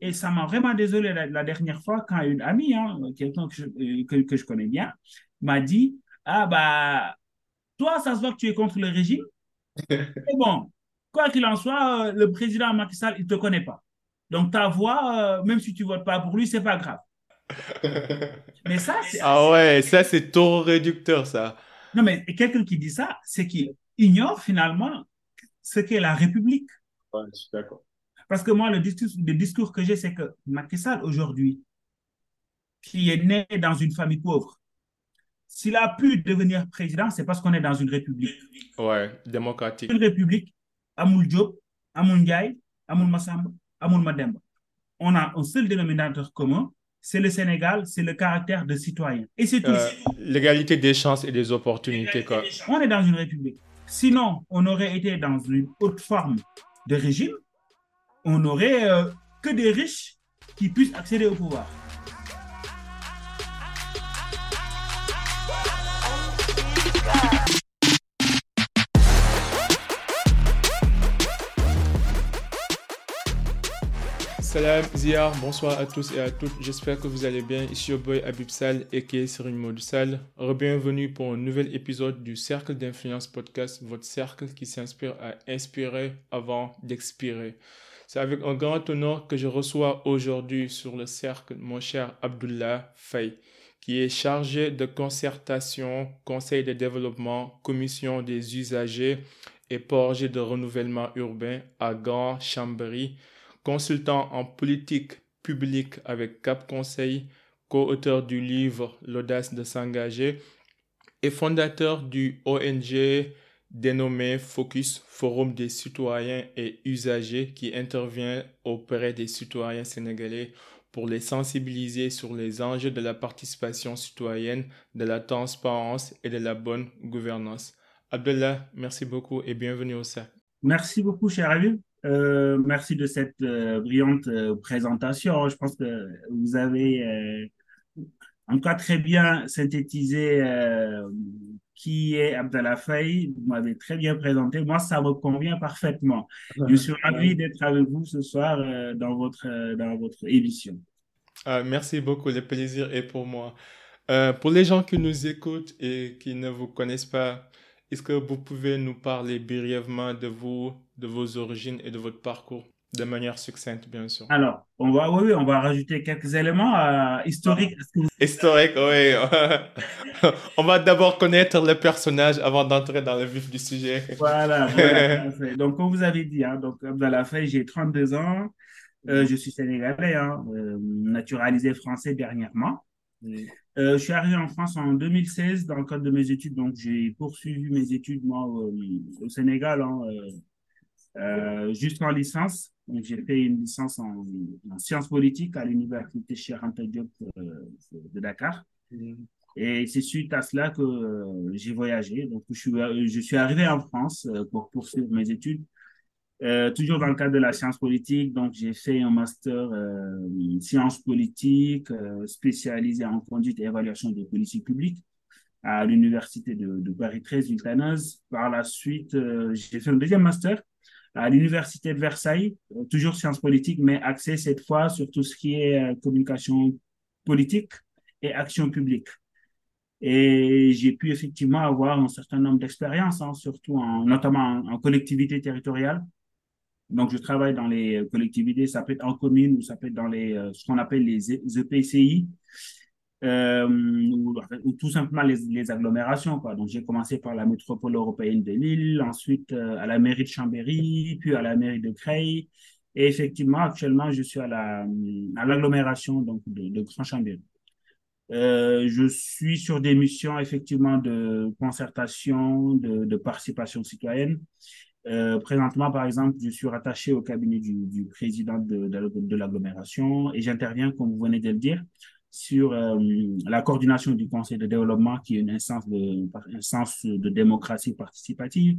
Et ça m'a vraiment désolé la, dernière fois quand une amie, hein, quelqu'un que je, que, que je connais bien, m'a dit Ah, bah, toi, ça se voit que tu es contre le régime. Mais bon, quoi qu'il en soit, le président Macky Sall, il ne te connaît pas. Donc, ta voix, même si tu ne votes pas pour lui, ce n'est pas grave. mais ça, c'est. Ah ouais, ça, c'est trop réducteur, ça. Non, mais quelqu'un qui dit ça, c'est qu'il ignore finalement ce qu'est la République. Ouais, je suis d'accord. Parce que moi, le discours, le discours que j'ai, c'est que Macky Sall, aujourd'hui, qui est né dans une famille pauvre, s'il a pu devenir président, c'est parce qu'on est dans une république. Ouais, démocratique. Une république, Amoul Diop, Amoul Ndiaye, Amoul Massamba, Amoul Mademba. On a un seul dénominateur commun, c'est le Sénégal, c'est le caractère de citoyen. Et c'est tout. Euh, l'égalité des chances et des opportunités. Quoi. On est dans une république. Sinon, on aurait été dans une autre forme de régime. On n'aurait euh, que des riches qui puissent accéder au pouvoir. Salam Ziyar, bonsoir à tous et à toutes. J'espère que vous allez bien. Ici au boy Abib Sal et qui sur une mode Sal. Bienvenue pour un nouvel épisode du Cercle d'influence podcast, votre cercle qui s'inspire à inspirer avant d'expirer. C'est avec un grand honneur que je reçois aujourd'hui sur le cercle mon cher Abdullah Faye, qui est chargé de concertation, conseil de développement, commission des usagers et projet de renouvellement urbain à Grand Chambéry consultant en politique publique avec Cap Conseil, co-auteur du livre L'audace de s'engager et fondateur du ONG dénommé Focus, Forum des citoyens et usagers qui intervient auprès des citoyens sénégalais pour les sensibiliser sur les enjeux de la participation citoyenne, de la transparence et de la bonne gouvernance. Abdullah, merci beaucoup et bienvenue au cercle. Merci beaucoup, cher ami. Euh, merci de cette euh, brillante euh, présentation. Je pense que vous avez en cas très bien synthétisé qui est Abdallah Faye. Vous m'avez très bien présenté. Moi, ça me convient parfaitement. Je suis ravi d'être avec vous ce soir dans, votre, dans votre émission. Ah, merci beaucoup. Le plaisir est pour moi. pour les gens qui nous écoutent et qui ne vous connaissent pas, est-ce que vous pouvez nous parler brièvement de vous, de vos origines et de votre parcours? De manière succincte, bien sûr. Alors, on va, oui, on va rajouter quelques éléments euh, historiques. Historiques, oui. on va d'abord connaître le personnage avant d'entrer dans le vif du sujet. Voilà. donc, comme vous avez dit, hein, donc, la Faye, j'ai 32 ans. Euh, je suis sénégalais, hein, euh, naturalisé français dernièrement. Euh, je suis arrivé en France en 2016 dans le cadre de mes études, donc j'ai poursuivi mes études moi au, Sénégal hein, jusqu'en licence. J'ai fait une licence en, sciences politiques à l'université Cheikh Anta Diop de Dakar. Et c'est suite à cela que j'ai voyagé. Donc je suis, je suis arrivé en France pour poursuivre mes études euh, toujours dans le cadre de la science politique, donc j'ai fait un master euh, sciences politiques euh, spécialisé en conduite et évaluation des politiques publiques à l'université de, de, Paris 13 Ultanoz. Par la suite, euh, j'ai fait un deuxième master à l'université de Versailles, toujours sciences politiques, mais axé cette fois sur tout ce qui est communication politique et action publique. Et j'ai pu effectivement avoir un certain nombre d'expériences, hein, surtout en, notamment en collectivité territoriale, donc, je travaille dans les euh, collectivités, ça peut être en commune ou ça peut être dans les, euh, ce qu'on appelle les EPCI, euh, ou, tout simplement les, agglomérations. Quoi. Donc, j'ai commencé par la métropole européenne de Lille, ensuite euh, à la mairie de Chambéry, puis à la mairie de Creil. Et effectivement, actuellement, je suis à la à l'agglomération de, de Grand Chambéry. Euh, je suis sur des missions effectivement de concertation, de, participation citoyenne présentement, par exemple, je suis rattaché au cabinet du, président de, de, de l'agglomération et j'interviens, comme vous venez de le dire, sur euh, la coordination du conseil de développement, qui est une instance de, instance de démocratie participative.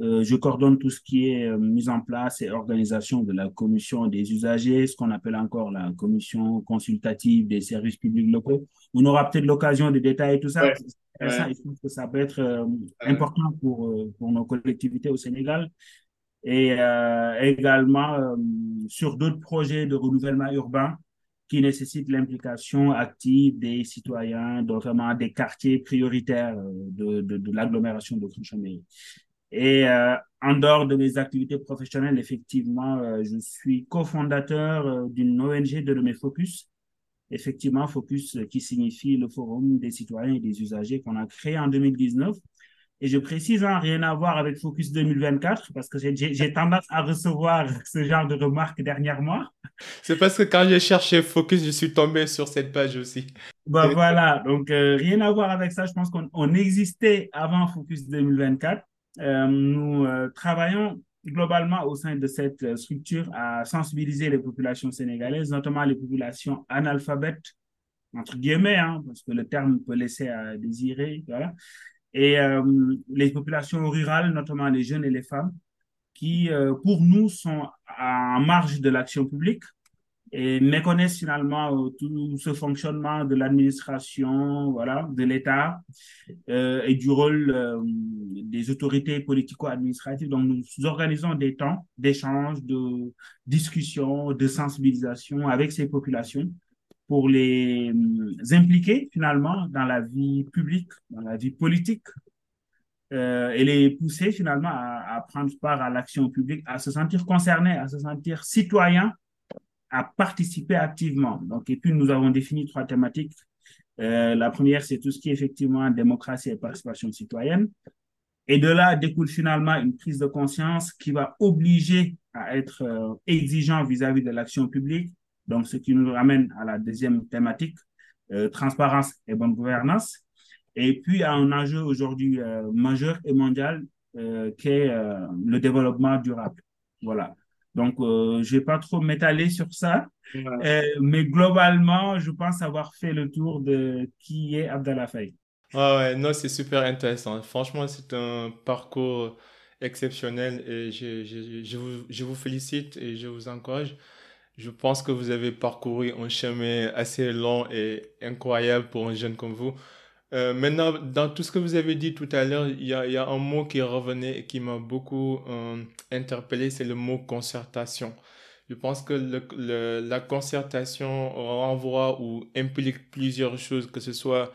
Euh, je coordonne tout ce qui est euh, mise en place et organisation de la commission des usagers, ce qu'on appelle encore la commission consultative des services publics locaux. On aura peut-être l'occasion de détailler tout ça. Ça, je pense que ça peut être euh, important pour, pour nos collectivités au Sénégal. et également sur d'autres projets de renouvellement urbain qui nécessitent l'implication active des citoyens, notamment des quartiers prioritaires de, de, de l'agglomération de Crunchambé. Et euh, en dehors de mes activités professionnelles, effectivement, euh, je suis cofondateur euh, d'une ONG de mes Focus. Effectivement, Focus qui signifie le Forum des citoyens et des usagers qu'on a créé en 2019. Et je précise, hein, rien à voir avec Focus 2024, parce que j'ai tendance à recevoir ce genre de remarques dernièrement. C'est parce que quand j'ai cherché Focus, je suis tombé sur cette page aussi. Ben voilà, donc rien à voir avec ça. Je pense qu'on existait avant Focus 2024. Euh, nous euh, travaillons globalement au sein de cette euh, structure à sensibiliser les populations sénégalaises, notamment les populations analphabètes, entre guillemets, hein, parce que le terme peut laisser à désirer, voilà, et les populations rurales, notamment les jeunes et les femmes, qui, pour nous, sont en marge de l'action publique et méconnaissent finalement euh, tout ce fonctionnement de l'administration, voilà, de l'État euh, et du rôle euh, des autorités politico-administratives. Donc, nous organisons des temps d'échange, de discussion, de sensibilisation avec ces populations pour les impliquer finalement dans la vie publique, dans la vie politique euh, et les pousser finalement à, prendre part à l'action publique, à se sentir concernés, à se sentir citoyens à participer activement. Donc, et puis, nous avons défini trois thématiques. Euh, la première, c'est tout ce qui est effectivement démocratie et participation citoyenne. Et de là découle finalement une prise de conscience qui va obliger à être euh, exigeant vis-à-vis de l'action publique. Donc, ce qui nous ramène à la deuxième thématique, euh, transparence et bonne gouvernance. Et puis, à un enjeu aujourd'hui euh, majeur et mondial euh, qui est le développement durable. Voilà. Donc, je ne vais pas trop m'étaler sur ça. Mais globalement, je pense avoir fait le tour de qui est Abdallah Faye. Ah ouais, non, c'est super intéressant. Franchement, c'est un parcours exceptionnel et je, je, je, vous, je vous félicite et je vous encourage. Je pense que vous avez parcouru un chemin assez long et incroyable pour un jeune comme vous. Euh, maintenant, dans tout ce que vous avez dit tout à l'heure, il y a, un mot qui revenait et qui m'a beaucoup euh, interpellé, c'est le mot concertation. Je pense que la concertation renvoie ou implique plusieurs choses, que ce soit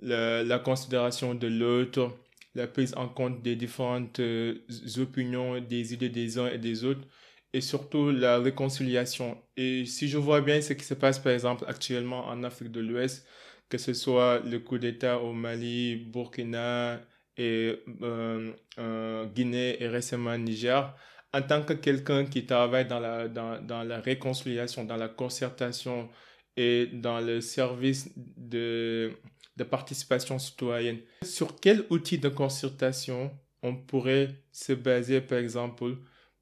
la considération de l'autre, la prise en compte des différentes euh, opinions, des idées des uns et des autres, et surtout la réconciliation. Et si je vois bien ce qui se passe par exemple actuellement en Afrique de l'Ouest, que ce soit le coup d'État au Mali, Burkina et euh, euh, Guinée et récemment Niger, en tant que quelqu'un qui travaille dans la, dans, dans la réconciliation, dans la concertation et dans le service de, de participation citoyenne, sur quel outil de concertation on pourrait se baser, par exemple,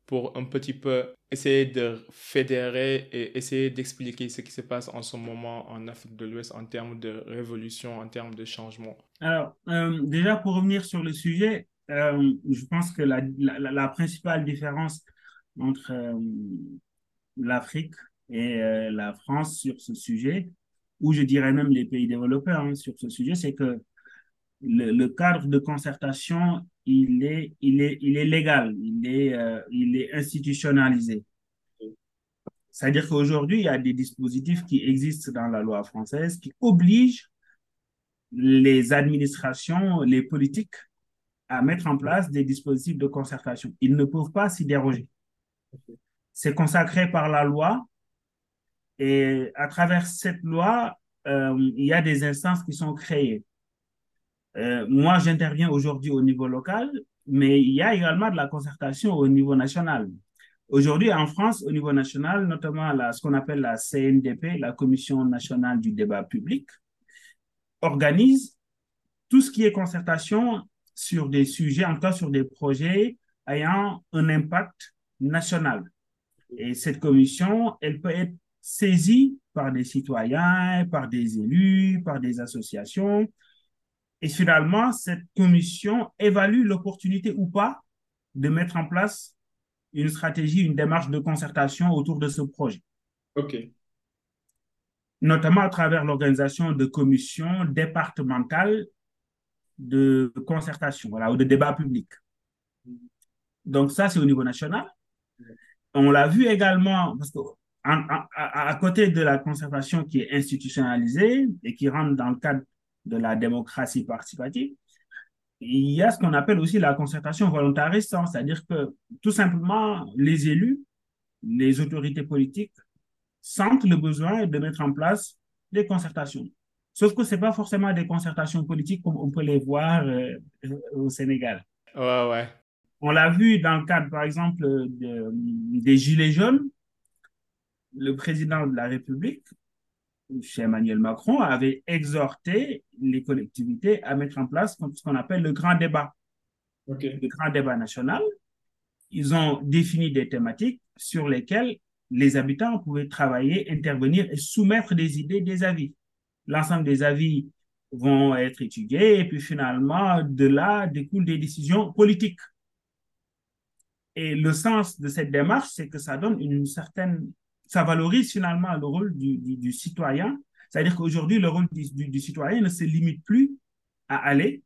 pour un petit peu essayer de fédérer et essayer d'expliquer ce qui se passe en ce moment en Afrique de l'Ouest en termes de révolution, en termes de changement. Alors, euh, déjà pour revenir sur le sujet, euh, je pense que la, la, principale différence entre euh, l'Afrique et la France sur ce sujet, ou je dirais même les pays développés hein, sur ce sujet, c'est que le, cadre de concertation il est, il est, il est légal, il est, euh, il est institutionnalisé. C'est-à-dire qu'aujourd'hui, il y a des dispositifs qui existent dans la loi française qui obligent les administrations, les politiques à mettre en place des dispositifs de concertation. Ils ne peuvent pas s'y déroger. C'est consacré par la loi et à travers cette loi, euh, il y a des instances qui sont créées. Euh, moi, j'interviens aujourd'hui au niveau local, mais il y a également de la concertation au niveau national. Aujourd'hui, en France, au niveau national, notamment la, ce qu'on appelle la CNDP, la Commission nationale du débat public, organise tout ce qui est concertation sur des sujets, en tout cas sur des projets ayant un impact national. Et cette commission, elle peut être saisie par des citoyens, par des élus, par des associations, et finalement, cette commission évalue l'opportunité ou pas de mettre en place une stratégie, une démarche de concertation autour de ce projet. OK. Notamment à travers l'organisation de commissions départementales de concertation voilà, ou de débat public. Donc ça, c'est au niveau national. On l'a vu également, parce que à, côté de la conservation qui est institutionnalisée et qui rentre dans le cadre de la démocratie participative, il y a ce qu'on appelle aussi la concertation volontariste, hein. c'est-à-dire que tout simplement, les élus, les autorités politiques sentent le besoin de mettre en place des concertations. Sauf que ce n'est pas forcément des concertations politiques comme on peut les voir euh, au Sénégal. Ouais, ouais. On l'a vu dans le cadre, par exemple, des Gilets jaunes. Le président de la République, chez Emmanuel Macron, avait exhorté les collectivités à mettre en place ce qu'on appelle le grand débat. Le grand débat national. Ils ont défini des thématiques sur lesquelles les habitants pouvaient travailler, intervenir et soumettre des idées, des avis. L'ensemble des avis vont être étudiés et puis finalement, de là découlent des décisions politiques. Et le sens de cette démarche, c'est que ça donne une certaine, ça valorise finalement le rôle du, du, citoyen. C'est-à-dire qu'aujourd'hui, le rôle du, du, citoyen ne se limite plus à aller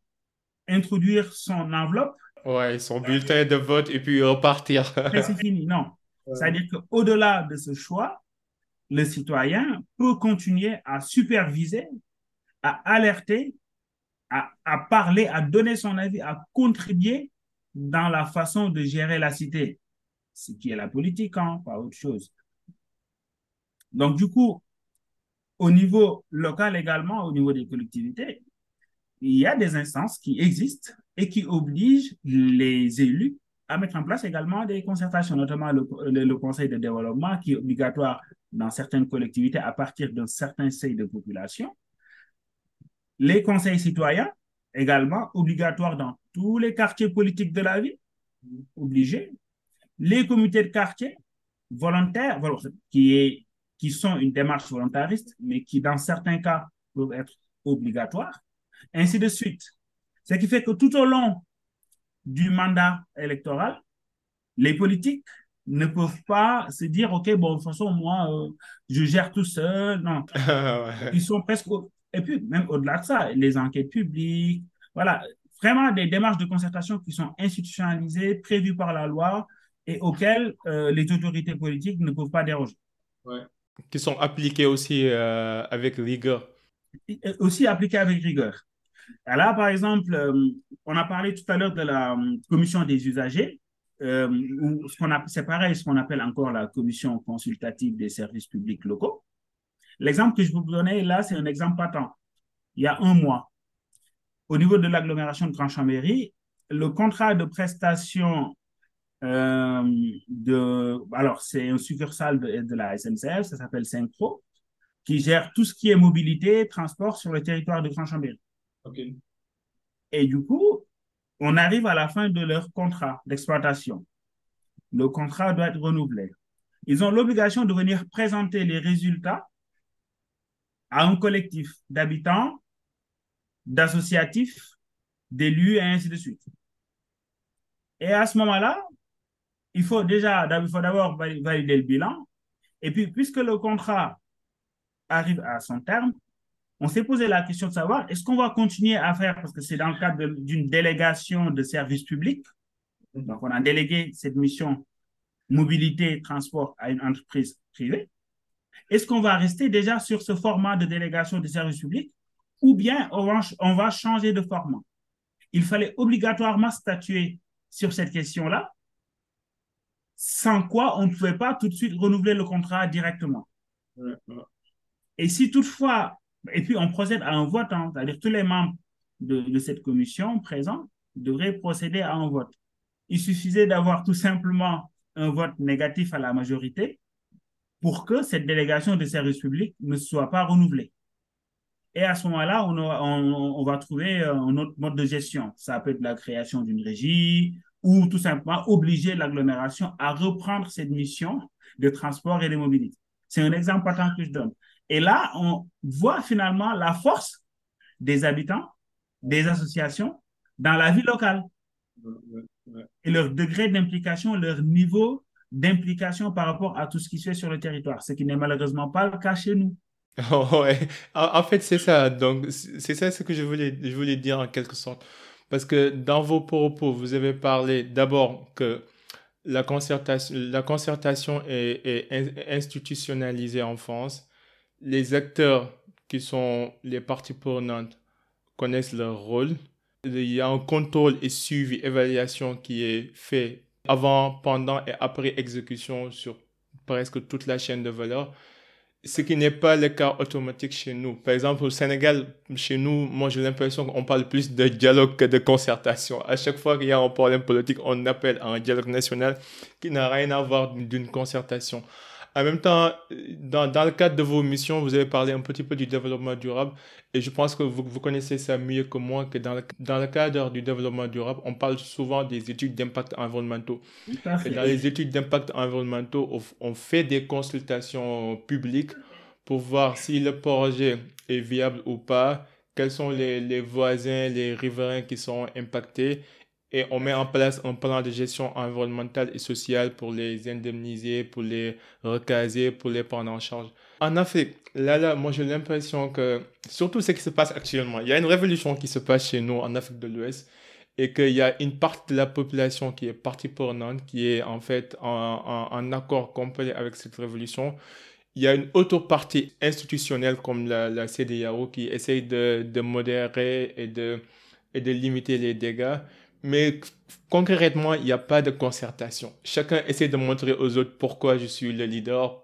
introduire son enveloppe. Ouais, son bulletin de vote et puis repartir. c'est fini, non. C'est-à-dire qu'au-delà de ce choix, le citoyen peut continuer à superviser, à alerter, à, à, parler, à donner son avis, à contribuer dans la façon de gérer la cité, ce qui est la politique, hein, pas autre chose. Donc, du coup, au niveau local également, au niveau des collectivités, il y a des instances qui existent et qui obligent les élus à mettre en place également des concertations, notamment le, le, conseil de développement qui est obligatoire dans certaines collectivités à partir d'un certain seuil de population. Les conseils citoyens, également obligatoires dans tous les quartiers politiques de la ville, obligés. Les comités de quartier, volontaires, qui, est, qui sont une démarche volontariste, mais qui dans certains cas peuvent être obligatoires, ainsi de suite. Ce qui fait que tout au long du mandat électoral, les politiques ne peuvent pas se dire, OK, bon, de toute façon, moi, euh, je gère tout seul. Non. Ils sont presque. Et puis, même au-delà de ça, les enquêtes publiques, voilà, vraiment des démarches de concertation qui sont institutionnalisées, prévues par la loi et auxquelles euh, les autorités politiques ne peuvent pas déroger. Qui sont appliquées aussi euh, avec rigueur. aussi appliquées avec rigueur. Là, par exemple, euh, on a parlé tout à l'heure de la euh, commission des usagers, euh, c'est pareil, ce qu'on appelle encore la commission consultative des services publics locaux. L'exemple que je vous donner là, c'est un exemple patent. Il y a un mois, au niveau de l'agglomération de Grand Chambéry, le contrat de prestation de, alors c'est un succursale de, de, la SNCF, ça s'appelle Synchro, qui gère tout ce qui est mobilité, transport sur le territoire de Grand Chambéry. Et du coup, on arrive à la fin de leur contrat d'exploitation. Le contrat doit être renouvelé. Ils ont l'obligation de venir présenter les résultats à un collectif d'habitants, d'associatifs, d'élus et ainsi de suite. Et à ce moment-là, il faut déjà, il faut d'abord valider le bilan. Et puis, puisque le contrat arrive à son terme, on s'est posé la question de savoir est-ce qu'on va continuer à faire, parce que c'est dans le cadre d'une délégation de services publics, donc on a délégué cette mission mobilité et transport à une entreprise privée. Est-ce qu'on va rester déjà sur ce format de délégation de services publics ou bien on va, on va changer de format? Il fallait obligatoirement statuer sur cette question-là, sans quoi on ne pouvait pas tout de suite renouveler le contrat directement. Et si toutefois et puis, on procède à un vote, hein. c'est-à-dire tous les membres de, cette commission présents devraient procéder à un vote. Il suffisait d'avoir tout simplement un vote négatif à la majorité pour que cette délégation de service public ne soit pas renouvelée. Et à ce moment-là, on, on, va trouver un autre mode de gestion. Ça peut être la création d'une régie ou tout simplement obliger l'agglomération à reprendre cette mission de transport et de mobilité. C'est un exemple patent que je donne. Et là, on voit finalement la force des habitants, des associations dans la vie locale. Et leur degré d'implication, leur niveau d'implication par rapport à tout ce qui se fait sur le territoire, ce qui n'est malheureusement pas le cas chez nous. ouais. En fait, c'est ça. Donc, c'est ça ce que je voulais, je voulais dire en quelque sorte. Parce que dans vos propos, vous avez parlé d'abord que la concertation, concertation est, institutionnalisée en France. Les acteurs qui sont les parties prenantes connaissent leur rôle. Il y a un contrôle et suivi, évaluation qui est fait avant, pendant et après exécution sur presque toute la chaîne de valeur ce qui n'est pas le cas automatique chez nous. Par exemple, au Sénégal, chez nous, moi j'ai l'impression qu'on parle plus de dialogue que de concertation. À chaque fois qu'il y a un problème politique, on appelle à un dialogue national qui n'a rien à voir d'une concertation. En même temps, dans, dans, le cadre de vos missions, vous avez parlé un petit peu du développement durable et je pense que vous, vous connaissez ça mieux que moi, que dans le, dans le cadre du développement durable, on parle souvent des études d'impact environnementaux. Et dans les études d'impact environnementaux, on fait des consultations publiques pour voir si le projet est viable ou pas, quels sont les, les voisins, les riverains qui sont impactés et on met en place un plan de gestion environnementale et sociale pour les indemniser, pour les recaser, pour les prendre en charge. En Afrique, là, là, moi j'ai l'impression que, surtout ce qui se passe actuellement, il y a une révolution qui se passe chez nous en Afrique de l'Ouest et qu'il y a une partie de la population qui est partie prenante, qui est en fait en, accord complet avec cette révolution. Il y a une autre partie institutionnelle comme la, la qui essaye de, modérer et de limiter les dégâts. Mais concrètement, il n'y a pas de concertation. Chacun essaie de montrer aux autres pourquoi je suis le leader.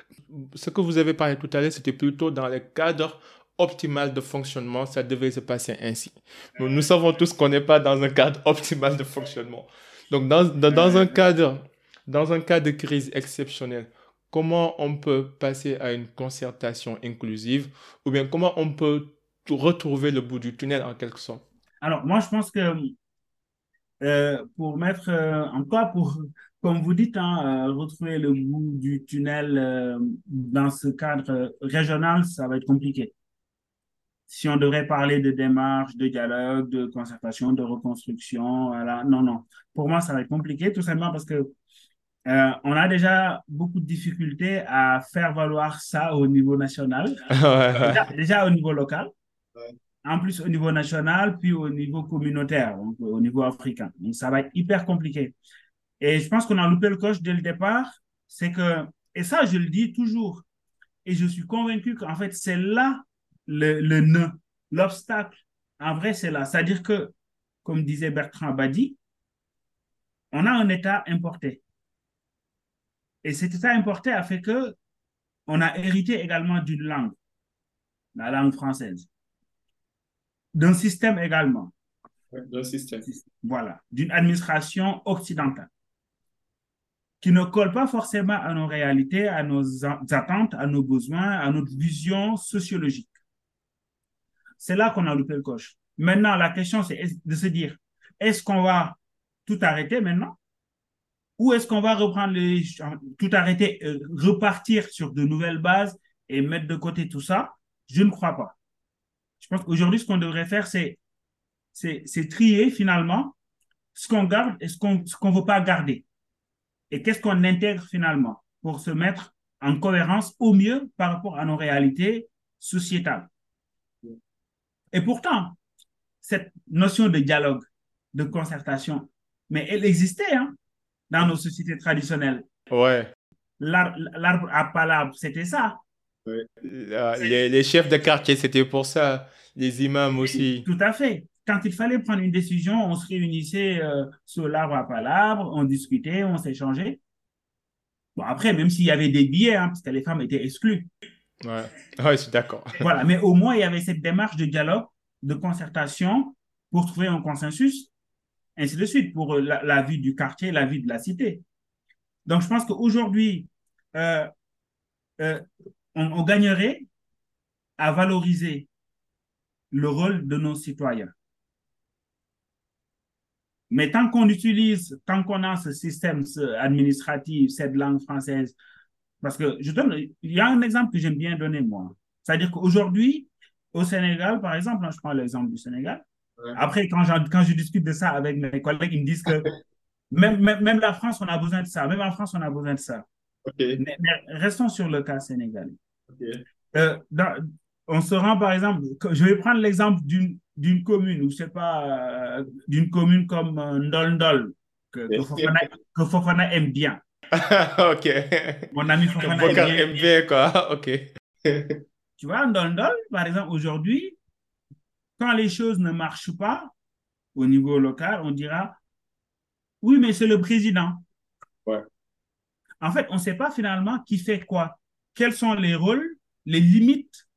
Ce que vous avez parlé tout à l'heure, c'était plutôt dans le cadre optimal de fonctionnement, ça devait se passer ainsi. Nous, savons tous qu'on n'est pas dans un cadre optimal de fonctionnement. Donc, dans, dans, dans, un cadre, dans un cas de crise exceptionnelle, comment on peut passer à une concertation inclusive ou bien comment on peut retrouver le bout du tunnel en quelque sorte? Alors, moi, je pense que euh, pour mettre, euh, encore pour, comme vous dites, hein, euh, retrouver le bout du tunnel dans ce cadre régional, ça va être compliqué. Si on devrait parler de démarche, de dialogue, de concertation, de reconstruction, voilà, non, non. Pour moi, ça va être compliqué, tout simplement parce que on a déjà beaucoup de difficultés à faire valoir ça au niveau national, déjà, déjà, au niveau local en plus au niveau national, puis au niveau communautaire, donc au niveau africain. Donc ça va être hyper compliqué. Et je pense qu'on a loupé le coche dès le départ, c'est que, et ça je le dis toujours, et je suis convaincu qu'en fait c'est là le, le nœud, l'obstacle, en vrai c'est là. C'est-à-dire que, comme disait Bertrand Abadi, on a un État importé. Et cet État importé a fait que on a hérité également d'une langue, la langue française d'un système également. d'un système. Voilà, d'une administration occidentale qui ne colle pas forcément à nos réalités, à nos attentes, à nos besoins, à notre vision sociologique. C'est là qu'on a loupé le coche. Maintenant, la question, c'est de se dire, est-ce qu'on va tout arrêter maintenant? Ou est-ce qu'on va reprendre les, tout arrêter, euh, repartir sur de nouvelles bases et mettre de côté tout ça? Je ne crois pas. Je pense qu'aujourd'hui, ce qu'on devrait faire, c'est, trier finalement ce qu'on garde et ce qu'on ne veut pas garder. Et qu'est-ce qu'on intègre finalement pour se mettre en cohérence au mieux par rapport à nos réalités sociétales? Et pourtant, cette notion de dialogue, de concertation, mais elle existait hein, dans nos sociétés traditionnelles. Ouais. L'arbre à palabre, c'était ça. Les, chefs de quartier, c'était pour ça. Les imams aussi. Tout à fait. Quand il fallait prendre une décision, on se réunissait euh, sur l'arbre à palabre, on discutait, on s'échangeait. Bon, après, même s'il y avait des billets, hein, parce que les femmes étaient exclues. Ouais, ouais je suis d'accord. Voilà, mais au moins, il y avait cette démarche de dialogue, de concertation pour trouver un consensus, ainsi de suite, pour euh, la, vie du quartier, la vie de la cité. Donc, je pense qu'aujourd'hui, euh, on, gagnerait à valoriser le rôle de nos citoyens. Mais tant qu'on utilise, tant qu'on a ce système administratif, cette langue française, parce que je donne, il y a un exemple que j'aime bien donner moi. C'est-à-dire qu'aujourd'hui, au Sénégal, par exemple, hein, je prends l'exemple du Sénégal. Après, quand, quand je discute de ça avec mes collègues, ils me disent que même, même, la France, on a besoin de ça. Même en France, on a besoin de ça. mais, restons sur le cas sénégalais. Euh, on se rend, par exemple, je vais prendre l'exemple d'une commune, ou je sais pas, euh, d'une commune comme euh, Ndol Ndol, que, que, Fofana, aime bien. ok. Mon ami Fofana aime bien. aime bien, quoi. Ok. tu vois, le par exemple, aujourd'hui, quand les choses ne marchent pas au niveau local, on dira oui, mais c'est le président. Ouais. En fait, on ne sait pas finalement qui fait quoi. Quels sont les rôles, les limites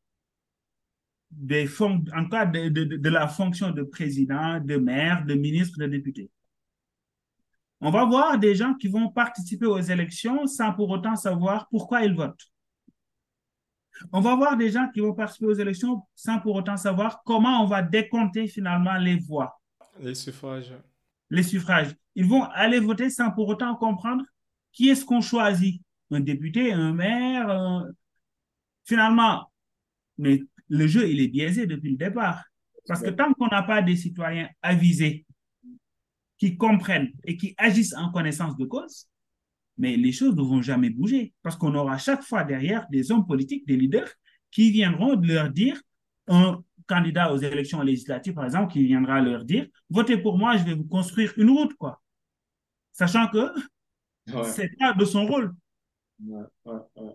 des en cas de, de, de, la fonction de président, de maire, de ministre, de député? On va voir des gens qui vont participer aux élections sans pour autant savoir pourquoi ils votent. On va voir des gens qui vont participer aux élections sans pour autant savoir comment on va décompter finalement les voix. Les suffrages. Les suffrages. Ils vont aller voter sans pour autant comprendre qui est-ce qu'on choisit. Un député, un maire. Finalement, mais le jeu, il est biaisé depuis le départ. Parce que tant qu'on n'a pas des citoyens avisés qui comprennent et qui agissent en connaissance de cause, mais les choses ne vont jamais bouger. Parce qu'on aura chaque fois derrière des hommes politiques, des leaders, qui viendront leur dire, un candidat aux élections législatives, par exemple, qui viendra leur dire, votez pour moi, je vais vous construire une route, quoi. Sachant que c'est pas de son rôle.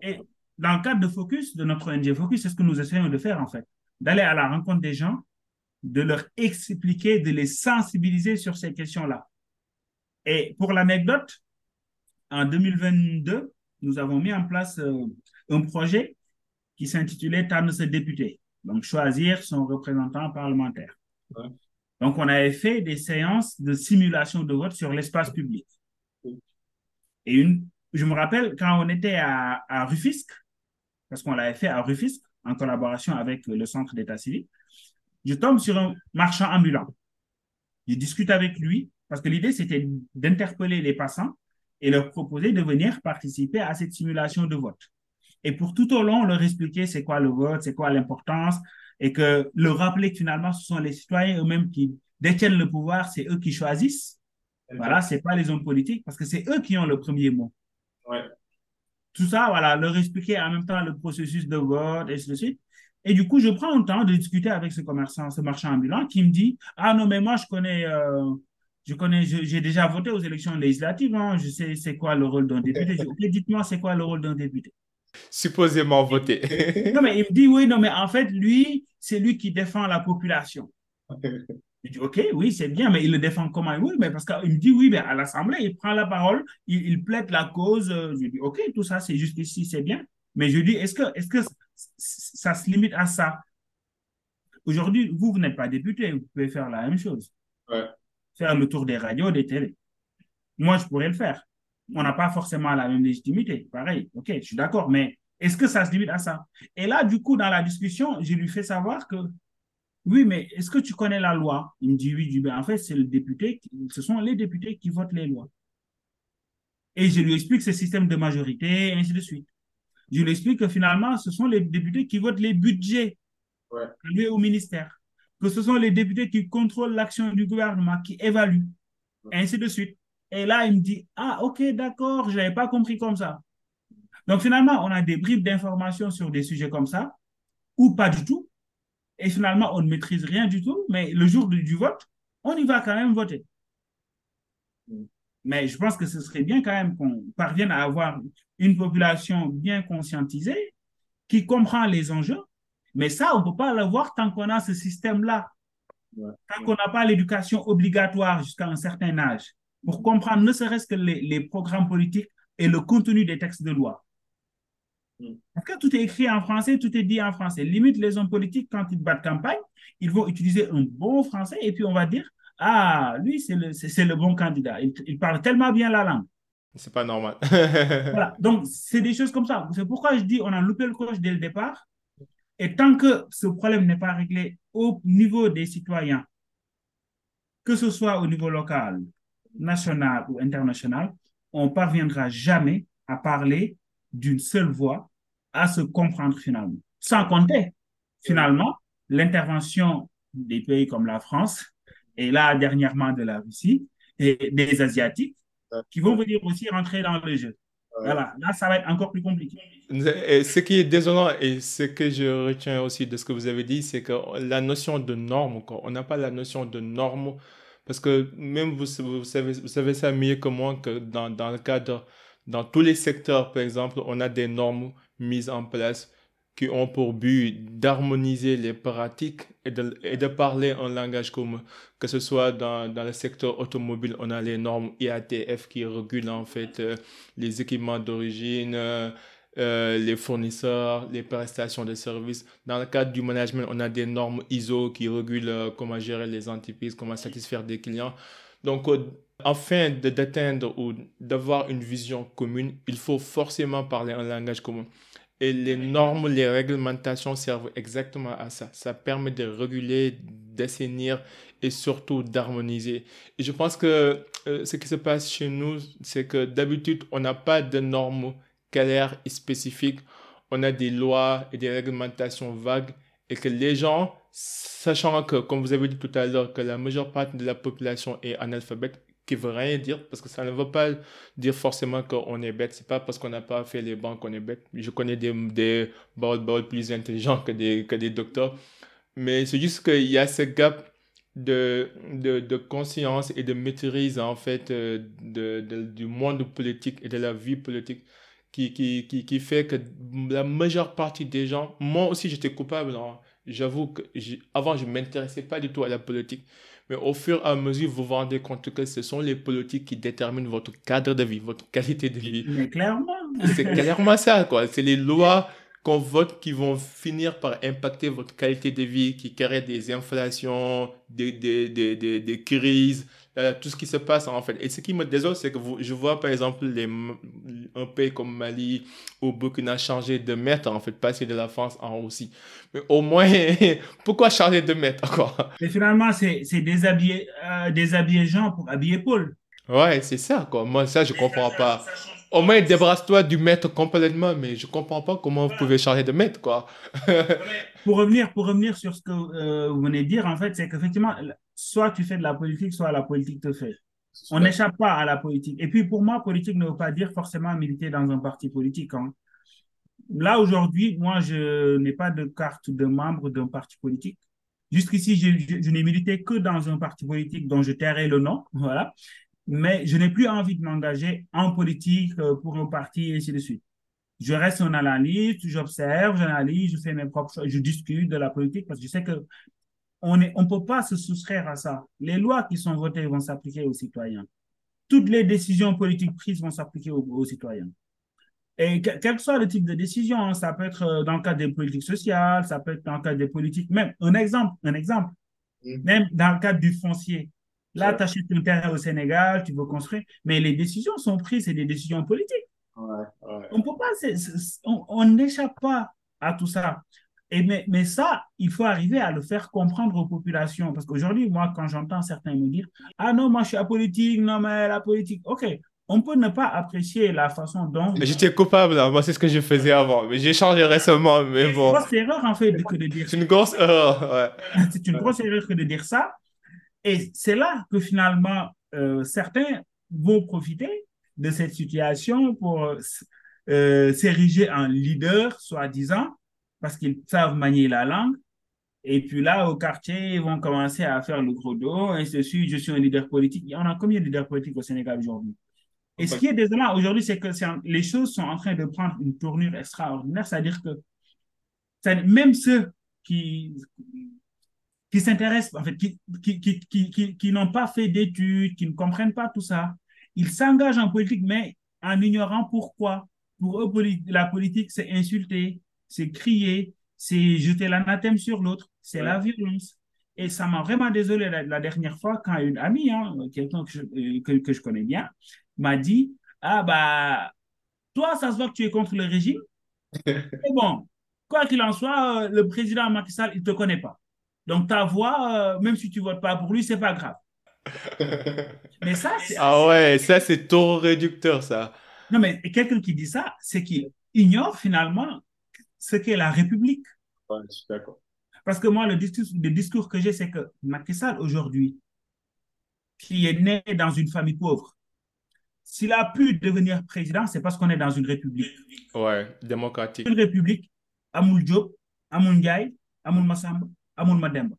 Et dans le cadre de Focus, de notre ONG Focus, c'est ce que nous essayons de faire en fait, d'aller à la rencontre des gens, de leur expliquer, de les sensibiliser sur ces questions-là. Et pour l'anecdote, en 2022, nous avons mis en place euh, un projet qui s'intitulait Tanne ce député, donc choisir son représentant parlementaire. Donc, on avait fait des séances de simulation de vote sur l'espace public. Et une, je me rappelle quand on était à, à Rufisque, parce qu'on l'avait fait à Rufisque en collaboration avec le centre d'état civil. Je tombe sur un marchand ambulant. Je discute avec lui parce que l'idée, c'était d'interpeller les passants et leur proposer de venir participer à cette simulation de vote. Et pour tout au long, leur expliquer c'est quoi le vote, c'est quoi l'importance, et que leur rappeler que finalement, ce sont les citoyens eux-mêmes qui détiennent le pouvoir, c'est eux qui choisissent. Voilà, c'est pas les hommes politiques, parce que c'est eux qui ont le premier mot. Ouais tout ça, voilà, leur expliquer en même temps le processus de vote, et ainsi de suite. Et du coup, je prends le temps de discuter avec ce commerçant, ce marchand ambulant qui me dit Ah non, mais moi, je connais, euh, je connais, j'ai déjà voté aux élections législatives, hein, je sais c'est quoi le rôle d'un député. dites-moi, c'est quoi le rôle d'un député Supposément voter. non, mais il me dit Oui, non, mais en fait, lui, c'est lui qui défend la population. Je dis, OK, oui, c'est bien, mais il le défend comment Oui, mais parce qu'il me dit, oui, mais à l'Assemblée, il prend la parole, il, plaide la cause. Je dis, OK, tout ça, c'est juste ici, c'est bien. Mais je dis, est-ce que, est que ça se limite à ça? Aujourd'hui, vous, vous n'êtes pas député, vous pouvez faire la même chose. Faire le tour des radios, des télés. Moi, je pourrais le faire. On n'a pas forcément la même légitimité. Pareil, OK, je suis d'accord, mais est-ce que ça se limite à ça? Et là, du coup, dans la discussion, je lui fais savoir que oui, mais est-ce que tu connais la loi? Il me dit oui, du en fait, c'est le député, ce sont les députés qui votent les lois. Et je lui explique ce système de majorité, et ainsi de suite. Je lui explique que finalement, ce sont les députés qui votent les budgets ouais. au ministère. Que ce sont les députés qui contrôlent l'action du gouvernement, qui évaluent, et ainsi de suite. Et là, il me dit, ah, ok, d'accord, je n'avais pas compris comme ça. Donc finalement, on a des bribes d'informations sur des sujets comme ça, ou pas du tout, et finalement, on ne maîtrise rien du tout, mais le jour du, vote, on y va quand même voter. Mais je pense que ce serait bien quand même qu'on parvienne à avoir une population bien conscientisée, qui comprend les enjeux, mais ça, on ne peut pas l'avoir tant qu'on a ce système-là. Tant qu'on n'a pas l'éducation obligatoire jusqu'à un certain âge, pour comprendre ne serait-ce que les, les programmes politiques et le contenu des textes de loi. Parce que tout est écrit en français, tout est dit en français. Limite, les hommes politiques, quand ils battent campagne, ils vont utiliser un bon français et puis on va dire Ah, lui, c'est le, c'est, le bon candidat. Il, parle tellement bien la langue. C'est pas normal. voilà. Donc, c'est des choses comme ça. C'est pourquoi je dis on a loupé le coche dès le départ. Et tant que ce problème n'est pas réglé au niveau des citoyens, que ce soit au niveau local, national ou international, on parviendra jamais à parler d'une seule voix à se comprendre finalement. Sans compter, finalement, l'intervention des pays comme la France et là dernièrement de la Russie et des Asiatiques qui vont venir aussi rentrer dans le jeu. Voilà, là, ça va être encore plus compliqué. Et ce qui est désolant et ce que je retiens aussi de ce que vous avez dit, c'est que la notion de norme, on n'a pas la notion de norme Parce que même vous, vous, savez, vous savez ça mieux que moi que dans, dans le cadre, dans tous les secteurs, par exemple, on a des normes mises en place qui ont pour but d'harmoniser les pratiques et de, parler un langage commun. Que ce soit dans, dans, le secteur automobile, on a les normes IATF qui régulent en fait euh, les équipements d'origine, euh, euh, les fournisseurs, les prestations de services. Dans le cadre du management, on a des normes ISO qui régulent comment gérer les entreprises, comment satisfaire des clients. Donc, afin d'atteindre ou d'avoir une vision commune, il faut forcément parler un langage commun. Et les normes, les réglementations servent exactement à ça. Ça permet de réguler, d'assainir et surtout d'harmoniser. Et je pense que euh, ce qui se passe chez nous, c'est que d'habitude, on n'a pas de normes claires et spécifiques. On a des lois et des réglementations vagues et que les gens, sachant que, comme vous avez dit tout à l'heure, que la majeure partie de la population est analphabète, qui veut rien dire, parce que ça ne veut pas dire forcément qu'on est bête. C'est pas parce qu'on n'a pas fait les banques qu'on est bête. Je connais des, des plus intelligents que des, que des docteurs. Mais c'est juste qu'il y a ce gap de, de, conscience et de maîtrise, en fait, euh, de, du monde politique et de la vie politique qui, qui, qui, qui fait que la majeure partie des gens, moi aussi j'étais coupable. Hein. J'avoue que avant je ne m'intéressais pas du tout à la politique. Mais au fur et à mesure, vous vous rendez compte que ce sont les politiques qui déterminent votre cadre de vie, votre qualité de vie. Mais clairement. C'est clairement ça, quoi. C'est les lois qu'on vote qui vont finir par impacter votre qualité de vie, qui créent des inflations, des, des, des, des, des crises, euh, tout ce qui se passe en fait. Et ce qui me désole, c'est que je vois par exemple les, un pays comme Mali ou Burkina changer de maître, en fait, passer de la France en Russie. Mais au moins, pourquoi changer de maître quoi Mais finalement, c'est déshabiller, euh, déshabiller Jean pour habiller Paul. Ouais, c'est ça, quoi. Moi, ça, je comprends pas. Au moins, débarrasse-toi du maître complètement, mais je comprends pas comment vous pouvez changer de maître, quoi. pour, revenir, pour revenir sur ce que euh, vous venez de dire, en fait, c'est qu'effectivement, soit tu fais de la politique, soit la politique te fait. On n'échappe pas à la politique. Et puis pour moi, politique ne veut pas dire forcément militer dans un parti politique. Hein. Là, aujourd'hui, moi, je n'ai pas de carte de membre d'un parti politique. Jusqu'ici, je, je n'ai milité que dans un parti politique dont je tairai le nom. Voilà. Mais je n'ai plus envie de m'engager en politique euh, pour un parti et ainsi de suite. Je reste un analyste, j'observe, j'analyse, je fais mes propres je discute de la politique parce que je sais que on ne on peut pas se soustraire à ça. Les lois qui sont votées vont s'appliquer aux citoyens. Toutes les décisions politiques prises vont s'appliquer aux, citoyens. Et quel que soit le type de décision, hein, ça peut être euh, dans le cadre des politiques sociales, ça peut être dans le cadre des politiques, même un exemple, un exemple, mm. même dans le cadre du foncier. Là, tu achètes un terrain au Sénégal, tu veux construire, mais les décisions sont prises, c'est des décisions politiques. On peut pas, on n'échappe pas à tout ça. Et mais, mais ça, il faut arriver à le faire comprendre aux populations. Parce qu'aujourd'hui, moi, quand j'entends certains me dire Ah non, moi je suis apolitique, non, mais la politique. OK, on peut ne pas apprécier la façon dont. Mais j'étais coupable, hein. moi c'est ce que je faisais avant. Mais j'ai changé récemment, mais bon. C'est une grosse erreur en fait que de dire C'est une grosse erreur, ouais. C'est une grosse erreur que de dire ça. Et c'est là que finalement, euh, certains vont profiter de cette situation pour euh, s'ériger en leader, soi-disant, parce qu'ils savent manier la langue. Et puis là, au quartier, ils vont commencer à faire le gros dos, et suite. Je suis un leader politique. On a combien de leaders politiques au Sénégal aujourd'hui? Et ce qui est désolant aujourd'hui, c'est que les choses sont en train de prendre une tournure extraordinaire. C'est-à-dire que même ceux qui, qui s'intéressent, en fait, qui, qui, qui, qui, qui n'ont pas fait d'études, qui ne comprennent pas tout ça, ils s'engagent en politique, mais en ignorant pourquoi. Pour eux, la politique, c'est insulter, c'est crier, c'est jeter l'anathème sur l'autre, c'est la violence. Et ça m'a vraiment désolé la, dernière fois quand une amie, hein, quelqu'un que je, euh, que, je connais bien, m'a dit Ah, bah, toi, ça se voit que tu es contre le régime. Et bon, quoi qu'il en soit, euh, le président Macky Sall, il ne te connaît pas. Donc, ta voix, euh, même si tu ne votes pas pour lui, c'est pas grave. mais ça, c'est. Ah ouais, ça, c'est trop réducteur, ça. Non, mais quelqu'un qui dit ça, c'est qu'il ignore finalement ce qu'est la République. Ouais, je suis d'accord. Parce que moi, le discours, le discours que j'ai, c'est que Macky Sall, aujourd'hui, qui est né dans une famille pauvre, s'il a pu devenir président, c'est parce qu'on est dans une république. Ouais, démocratique. Une république, Amoul Diop, Amoul Ndiaye, Amoul Massamba, Amoul Mademba.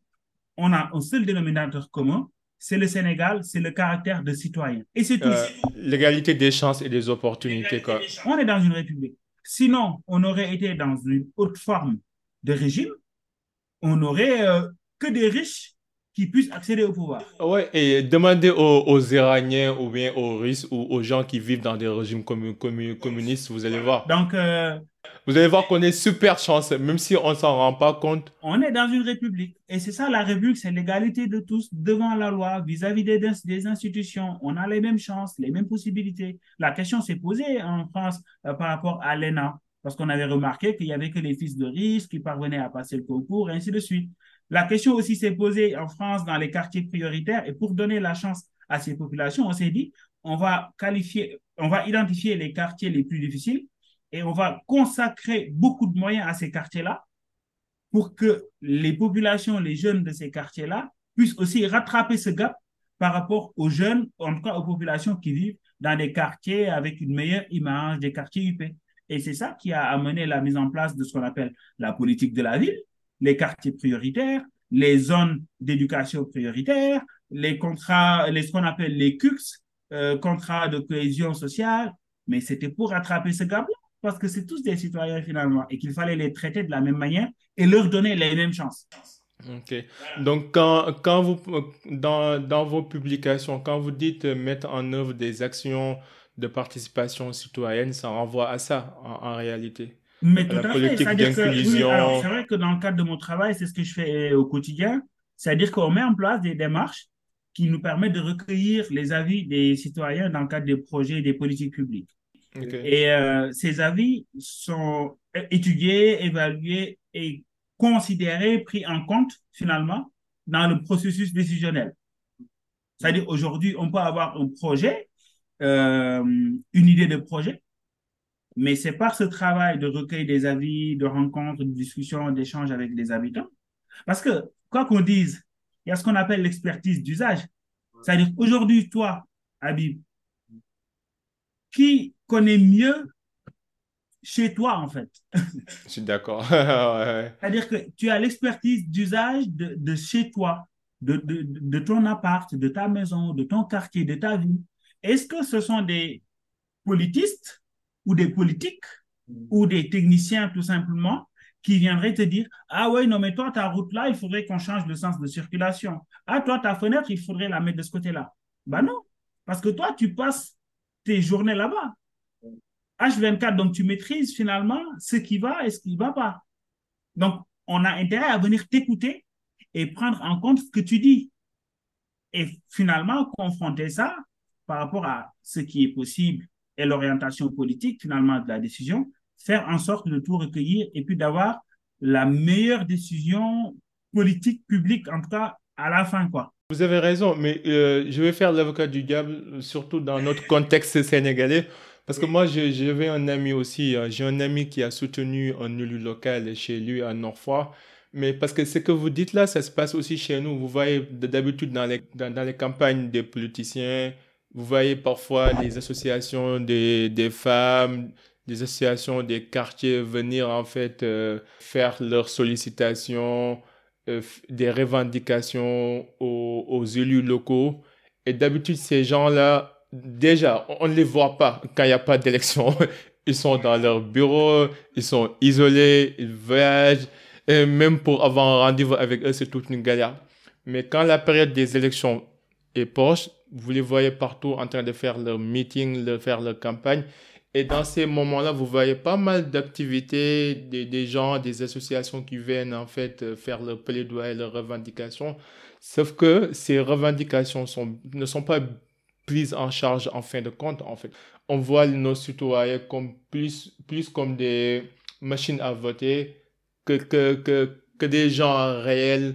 On a un seul dénominateur commun, c'est le Sénégal, c'est le caractère de citoyen. Et c'est tout. Euh, l'égalité des chances et des opportunités. Quoi. On est dans une république. Sinon, on aurait été dans une autre forme de régime. On n'aurait euh, que des riches qui puissent accéder au pouvoir. Ouais, et demandez aux, Iraniens ou bien aux Russes ou aux gens qui vivent dans des régimes communistes, vous allez voir. Donc, euh, vous allez voir qu'on est super chanceux, même si on ne s'en rend pas compte. On est dans une république. Et c'est ça, la république, c'est l'égalité de tous devant la loi, vis-à-vis des, institutions. On a les mêmes chances, les mêmes possibilités. La question s'est posée en France euh, par rapport à l'ENA, parce qu'on avait remarqué qu'il n'y avait que les fils de riches qui parvenaient à passer le concours, et ainsi de suite. La question aussi s'est posée en France dans les quartiers prioritaires, et pour donner la chance à ces populations, on s'est dit, on va qualifier, on va identifier les quartiers les plus difficiles et on va consacrer beaucoup de moyens à ces quartiers-là pour que les populations, les jeunes de ces quartiers-là puissent aussi rattraper ce gap par rapport aux jeunes, en tout cas aux populations qui vivent dans des quartiers avec une meilleure image, des quartiers UP. Et c'est ça qui a amené la mise en place de ce qu'on appelle la politique de la ville, les quartiers prioritaires, les zones d'éducation prioritaires, les contrats, les, ce qu'on appelle les CUCS, euh, contrats de cohésion sociale, mais c'était pour rattraper ce gap-là parce que c'est tous des citoyens finalement et qu'il fallait les traiter de la même manière et leur donner les mêmes chances. Ok. Donc, quand, quand vous, dans, dans vos publications, quand vous dites mettre en œuvre des actions de participation citoyenne, ça renvoie à ça en, réalité. Mais tout à, fait. c'est vrai que dans le cadre de mon travail, c'est ce que je fais au quotidien. C'est-à-dire qu'on met en place des démarches qui nous permettent de recueillir les avis des citoyens dans le cadre des projets et des politiques publiques. Et euh, ces avis sont étudiés, évalués et considérés, pris en compte finalement dans le processus décisionnel. C'est-à-dire aujourd'hui, on peut avoir un projet, euh, une idée de projet, mais c'est par ce travail de recueil des avis, de rencontres, de discussions, d'échanges avec les habitants. Parce que, quoi qu'on dise, il y a ce qu'on appelle l'expertise d'usage. C'est-à-dire, aujourd'hui, toi, Habib, qui connaît mieux chez toi, en fait. Je suis d'accord. C'est-à-dire que tu as l'expertise d'usage de, chez toi, de, de, ton appart, de ta maison, de ton quartier, de ta vie. Est-ce que ce sont des politistes ou des politiques ou des techniciens tout simplement qui viendraient te dire Ah ouais, non, mais toi, ta route là, il faudrait qu'on change le sens de circulation. Ah, toi, ta fenêtre, il faudrait la mettre de ce côté-là. Ben non, parce que toi, tu passes tes journées là-bas. H24, donc tu maîtrises finalement ce qui va et ce qui ne va pas. Donc, on a intérêt à venir t'écouter et prendre en compte ce que tu dis. Et finalement, confronter ça par rapport à ce qui est possible et l'orientation politique finalement de la décision, faire en sorte de tout recueillir et puis d'avoir la meilleure décision politique publique, en tout cas à la fin. quoi. Vous avez raison, mais euh, je vais faire l'avocat du diable, surtout dans notre contexte sénégalais. Parce que moi, j'avais un ami aussi, euh, j'ai un ami qui a soutenu un élu local chez lui à Norfois. Mais parce que ce que vous dites là, ça se passe aussi chez nous. Vous voyez d'habitude dans les, dans, les campagnes des politiciens, vous voyez parfois les associations des, des femmes, des associations des quartiers venir en fait euh, faire leurs sollicitations, des revendications aux, élus locaux. Et d'habitude, ces gens-là déjà, on ne les voit pas quand il n'y a pas d'élection. Ils sont dans leur bureau, ils sont isolés, ils voyagent. Même pour avoir un rendez-vous avec eux, c'est toute une galère. Mais quand la période des élections est proche, vous les voyez partout en train de faire leur meeting, de faire leur campagne. Et dans ces moments-là, vous voyez pas mal d'activités, des, gens, des associations qui viennent en fait faire leur plaidoyer, leurs revendications. Sauf que ces revendications ne sont pas prise en charge en fin de compte, en fait. On voit nos citoyens plus, comme des machines à voter que des gens réels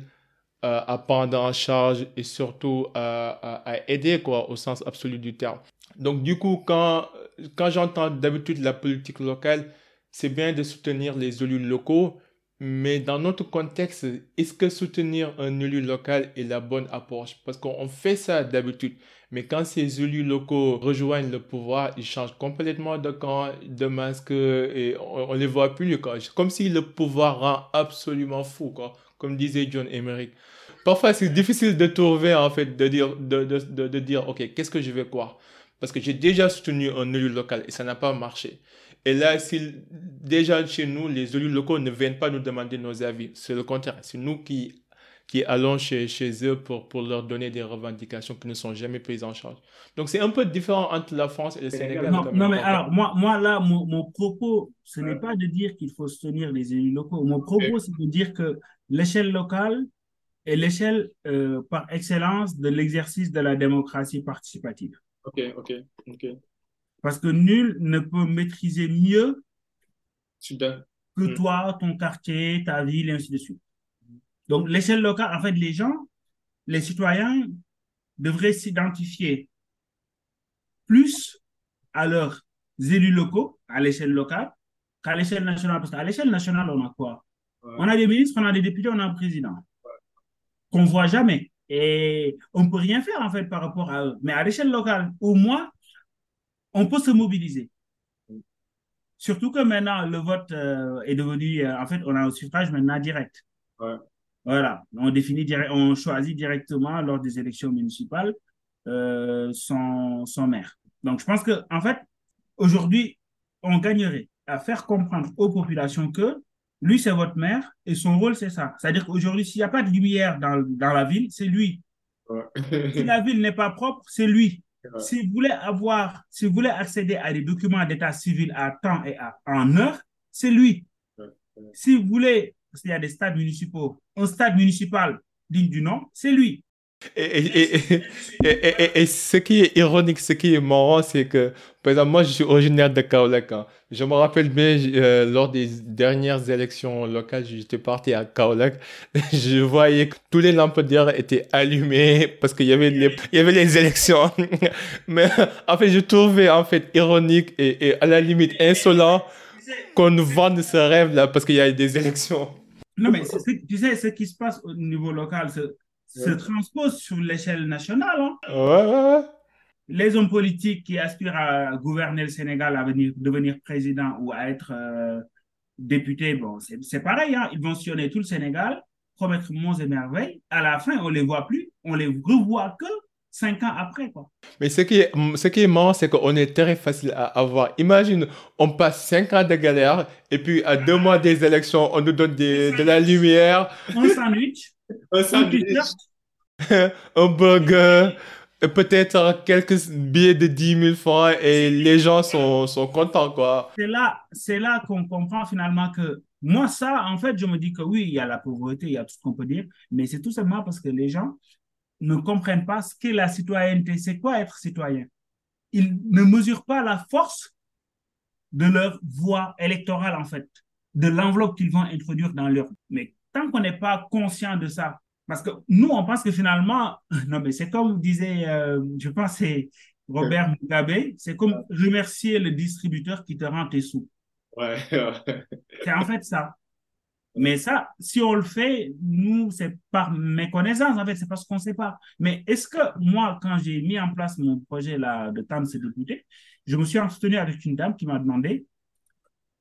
euh, à prendre en charge et surtout à, à, aider, quoi, au sens absolu du terme. Donc, du coup, quand, quand j'entends d'habitude la politique locale, c'est bien de soutenir les élus locaux, mais dans notre contexte, est-ce que soutenir un élu local est la bonne approche? Parce qu'on fait ça d'habitude. Mais quand ces élus locaux rejoignent le pouvoir, ils changent complètement de camp, de masque, et on ne les voit plus. Quoi. Comme si le pouvoir rend absolument fou, quoi, comme disait John Emmerich. parfois c'est difficile de trouver, en fait, de dire, de, de, de, dire ok, qu'est-ce que je vais quoi Parce que j'ai déjà soutenu un élu local et ça n'a pas marché. Et là, si déjà chez nous, les élus locaux ne viennent pas nous demander nos avis, c'est le contraire. C'est nous qui qui allons chez, chez eux pour, pour leur donner des revendications qui ne sont jamais prises en charge. Donc, c'est un peu différent entre la France et le Sénégal. Non, mais alors, moi, moi là, mon, mon propos, ce n'est pas de dire qu'il faut soutenir les élus locaux. Mon propos, c'est de dire que l'échelle locale est l'échelle euh, par excellence de l'exercice de la démocratie participative. OK, OK, OK. Parce que nul ne peut maîtriser mieux que hmm. toi, ton quartier, ta ville, et ainsi de suite. Donc, l'échelle locale, en fait, les gens, les citoyens devraient s'identifier plus à leurs élus locaux, à l'échelle locale, qu'à l'échelle nationale. Parce qu'à l'échelle nationale, on a quoi? On a des ministres, on a des députés, on a un président qu'on ne voit jamais. Et on ne peut rien faire, en fait, par rapport à eux. Mais à l'échelle locale, au moins, on peut se mobiliser. Surtout que maintenant, le vote euh, est devenu, euh, en fait, on a un suffrage maintenant direct. Ouais. Voilà, on définit, on choisit directement lors des élections municipales euh, son, son maire. Donc, je pense que en fait, aujourd'hui, on gagnerait à faire comprendre aux populations que lui, c'est votre maire et son rôle, c'est ça. C'est-à-dire qu'aujourd'hui, s'il n'y a pas de lumière dans, dans la ville, c'est lui. si la ville n'est pas propre, c'est lui. Si vous voulez avoir, si vous voulez accéder à des documents d'état civil à temps et à, en heure, c'est lui. Si vous voulez qu'il y a des stades municipaux. Un stade municipal digne du nom, c'est lui. Et, et, et, ce qui est ironique, ce qui est marrant, c'est que, par exemple, moi, je suis originaire de Kaolak. Hein. Je me rappelle bien, euh, lors des dernières élections locales, j'étais parti à Kaolak. Je voyais que tous les lampadaires étaient allumés parce qu'il y avait les, y avait les élections. Mais, en fait, je trouvais, en fait, ironique et, à la limite insolent qu'on nous vende ce rêve-là parce qu'il y a des élections. Non, mais tu sais, ce qui se passe au niveau local se, se transpose sur l'échelle nationale. Hein. Ouais, ouais, ouais. Les hommes politiques qui aspirent à gouverner le Sénégal, à venir, devenir président ou à être euh, député, bon, c'est pareil. Hein. Ils vont sillonner tout le Sénégal, promettre monts et merveilles. À la fin, on ne les voit plus. On les revoit que cinq ans après. Quoi. Mais ce qui est, ce qui est marrant, c'est qu'on est très facile à avoir. Imagine, on passe cinq ans de galère et puis à deux mois des élections, on nous donne des, de la lumière. Un sandwich. Un sandwich. un burger. Peut-être quelques billets de 10 000 francs et les gens sont, sont contents, quoi. C'est là, c'est là qu'on comprend finalement que moi, ça, en fait, je me dis que oui, il y a la pauvreté, il y a tout ce qu'on peut dire, mais c'est tout simplement parce que les gens, ne comprennent pas ce qu'est la citoyenneté. C'est quoi être citoyen? Ils ne mesurent pas la force de leur voix électorale, en fait, de l'enveloppe qu'ils vont introduire dans leur... Mais tant qu'on n'est pas conscient de ça, parce que nous, on pense que finalement, non, mais c'est comme disait, euh, je pense, c'est Robert Mugabe, c'est comme remercier le distributeur qui te rend tes sous. Ouais. c'est en fait ça. Mais ça, si on le fait, nous, c'est par méconnaissance, en fait, c'est parce qu'on ne sait pas. Mais est-ce que moi, quand j'ai mis en place mon projet là, de temps de députés, je me suis entretenu avec une dame qui m'a demandé,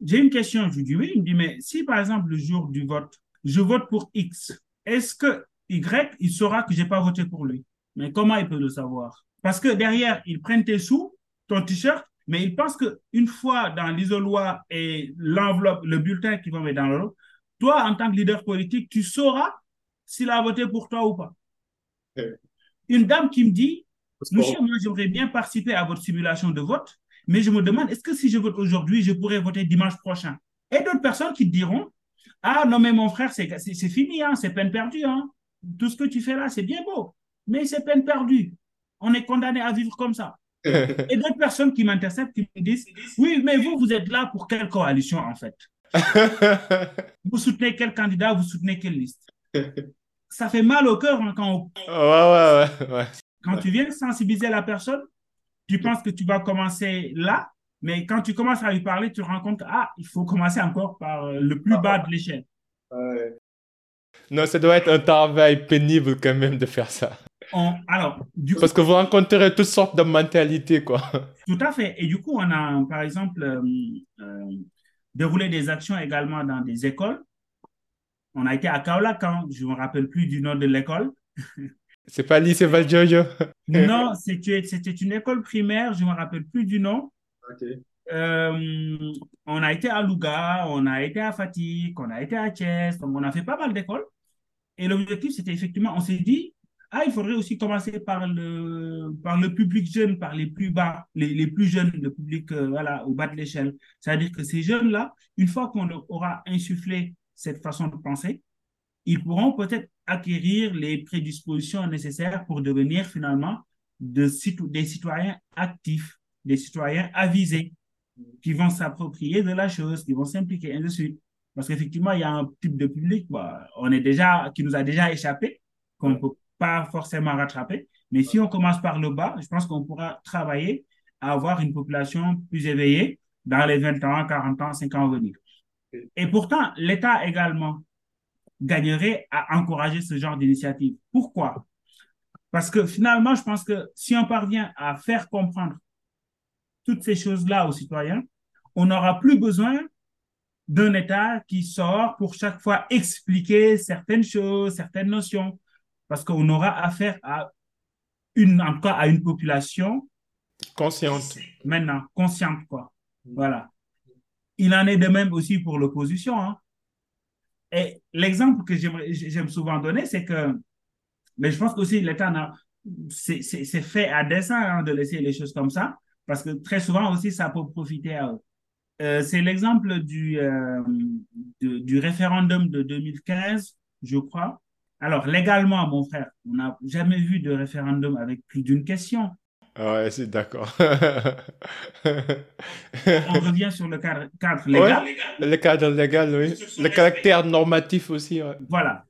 j'ai une question, je lui dis oui, il me dit, mais si par exemple le jour du vote, je vote pour X, est-ce que Y, il saura que je n'ai pas voté pour lui Mais comment il peut le savoir? Parce que derrière, ils prennent tes sous, ton t-shirt, mais ils pensent qu'une fois dans l'isoloir et l'enveloppe, le bulletin qu'ils vont mettre dans l'enveloppe, toi, en tant que leader politique, tu sauras s'il a voté pour toi ou pas. Une dame qui me dit, monsieur, moi, j'aimerais bien participer à votre simulation de vote, mais je me demande, est-ce que si je vote aujourd'hui, je pourrais voter dimanche prochain? Et d'autres personnes qui te diront, ah non, mais mon frère, c'est fini, hein, c'est peine perdue. Hein. Tout ce que tu fais là, c'est bien beau, mais c'est peine perdue. On est condamné à vivre comme ça. Et d'autres personnes qui m'interceptent, qui me disent, oui, mais vous, vous êtes là pour quelle coalition en fait? Vous soutenez quel candidat, vous soutenez quelle liste? Ça fait mal au cœur hein, quand, ouais, ouais, ouais, quand tu viens sensibiliser la personne, tu penses que tu vas commencer là, mais quand tu commences à lui parler, tu te rends compte ah, faut commencer encore par euh, le plus bas de l'échelle. Non, ça doit être un travail pénible quand même de faire ça. alors, du Parce que vous rencontrez toutes sortes de mentalités, quoi. Tout à fait. Et du coup, on a, par exemple, euh, euh, dérouler des actions également dans des écoles On a été à Kaolakan, je ne me rappelle plus du nom de l'école. C'est pas lycée Valdiodio. non, c'était une école primaire, je ne me rappelle plus du nom. Euh, on a été à Louga, on a été à Fatik, on a été à Thiès, donc on a fait pas mal d'écoles. Et l'objectif, c'était effectivement, on s'est dit, ah, il faudrait aussi commencer par le, par le public jeune, par les plus bas, les, les plus jeunes, le public euh, voilà, au bas de l'échelle. C'est-à-dire que ces jeunes-là, une fois qu'on aura insufflé cette façon de penser, ils pourront peut-être acquérir les prédispositions nécessaires pour devenir finalement de, des citoyens actifs, des citoyens avisés, qui vont s'approprier de la chose, qui vont s'impliquer, ainsi de suite. Parce qu'effectivement, il y a un type de public bah, on est déjà, qui nous a déjà échappé, qu'on ne peut pas forcément rattraper. Mais si on commence par le bas, je pense qu'on pourra travailler à avoir une population plus éveillée dans les 20 ans, 40 ans, 50 ans à venir. Et pourtant, l'État également gagnerait à encourager ce genre d'initiative. Pourquoi? Parce que finalement, je pense que si on parvient à faire comprendre toutes ces choses-là aux citoyens, on n'aura plus besoin d'un État qui sort pour chaque fois expliquer certaines choses, certaines notions parce qu'on aura affaire à une, en à une population consciente. Maintenant, consciente, quoi. Voilà. Il en est de même aussi pour l'opposition. Hein. Et l'exemple que j'aime souvent donner, c'est que, mais je pense aussi l'État, c'est fait à dessein hein, de laisser les choses comme ça, parce que très souvent aussi, ça peut profiter à eux. Euh, c'est l'exemple du, euh, du référendum de 2015, je crois, alors, légalement, mon frère, on n'a jamais vu de référendum avec plus d'une question. Ah ouais, c'est d'accord. on revient sur le cadre, légal. le cadre légal, oui. Le caractère normatif aussi. Voilà.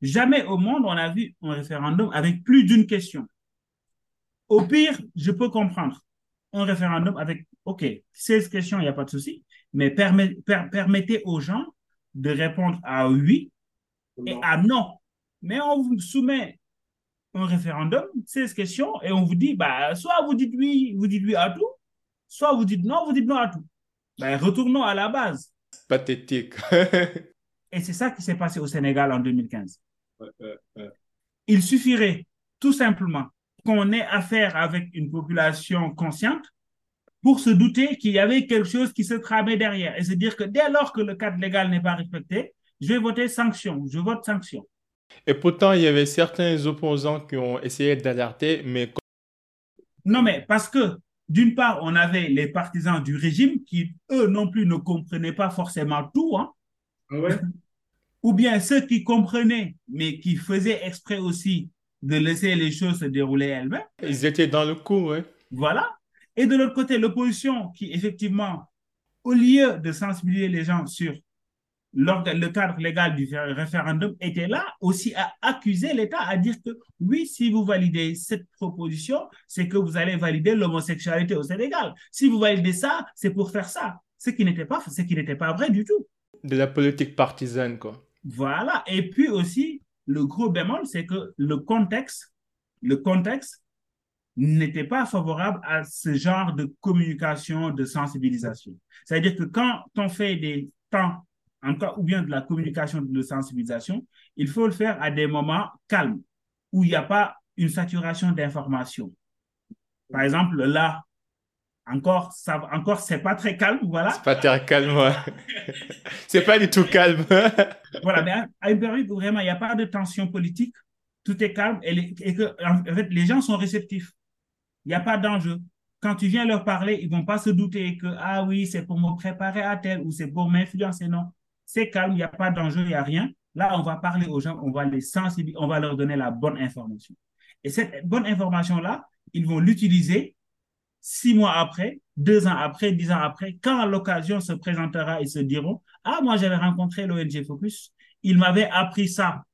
Jamais au monde on a vu un référendum avec plus d'une question. Au pire, je peux comprendre. Un référendum avec, OK, 16 questions, il n'y a pas de souci, mais permettez aux gens de répondre à oui et à non. Mais on vous soumet un référendum, 16 questions, et on vous dit, bah, soit vous dites oui, vous dites oui à tout, soit vous dites non, vous dites non à tout. Ben, retournons à la base. Pathétique. et c'est ça qui s'est passé au Sénégal en 2015. Il suffirait tout simplement qu'on ait affaire avec une population consciente pour se douter qu'il y avait quelque chose qui se tramait derrière et se dire que dès lors que le cadre légal n'est pas respecté, je vais voter sanction, je vote sanction. Et pourtant, il y avait certains opposants qui ont essayé d'alerter, mais... Non, mais parce que, d'une part, on avait les partisans du régime qui, eux non plus, ne comprenaient pas forcément tout. Hein. Ah Ou bien ceux qui comprenaient, mais qui faisaient exprès aussi de laisser les choses se dérouler elles-mêmes. Ils étaient dans le coup, oui. Voilà. Et de l'autre côté, l'opposition qui, effectivement, au lieu de sensibiliser les gens sur le cadre légal du référendum était là aussi à accuser l'État, à dire que oui, si vous validez cette proposition, c'est que vous allez valider l'homosexualité au Sénégal. Si vous validez ça, c'est pour faire ça. Ce qui n'était pas, ce qui n'était pas vrai du tout. De la politique partisane, quoi. Voilà. Et puis aussi, le gros bémol, c'est que le contexte, le contexte n'était pas favorable à ce genre de communication, de sensibilisation. C'est-à-dire que quand on fait des temps en cas, ou bien de la communication de sensibilisation, il faut le faire à des moments calmes, où il n'y a pas une saturation d'informations. Par exemple, là, encore, ça, encore, c'est pas très calme, voilà. C'est pas très calme, ouais. c'est pas du tout calme. voilà, mais à une période où vraiment il n'y a pas de tension politique, tout est calme et, et que, en fait, les gens sont réceptifs. Il n'y a pas d'enjeu. Quand tu viens leur parler, ils vont pas se douter que, ah oui, c'est pour me préparer à tel ou c'est pour m'influencer. Non, c'est calme, il n'y a pas d'enjeu, il n'y a rien. Là, on va parler aux gens, on va les sensibiliser, on va leur donner la bonne information. Et cette bonne information-là, ils vont l'utiliser six mois après, deux ans après, dix ans après, quand l'occasion se présentera, ils se diront, ah, moi, j'avais rencontré l'ONG Focus, il m'avait appris ça.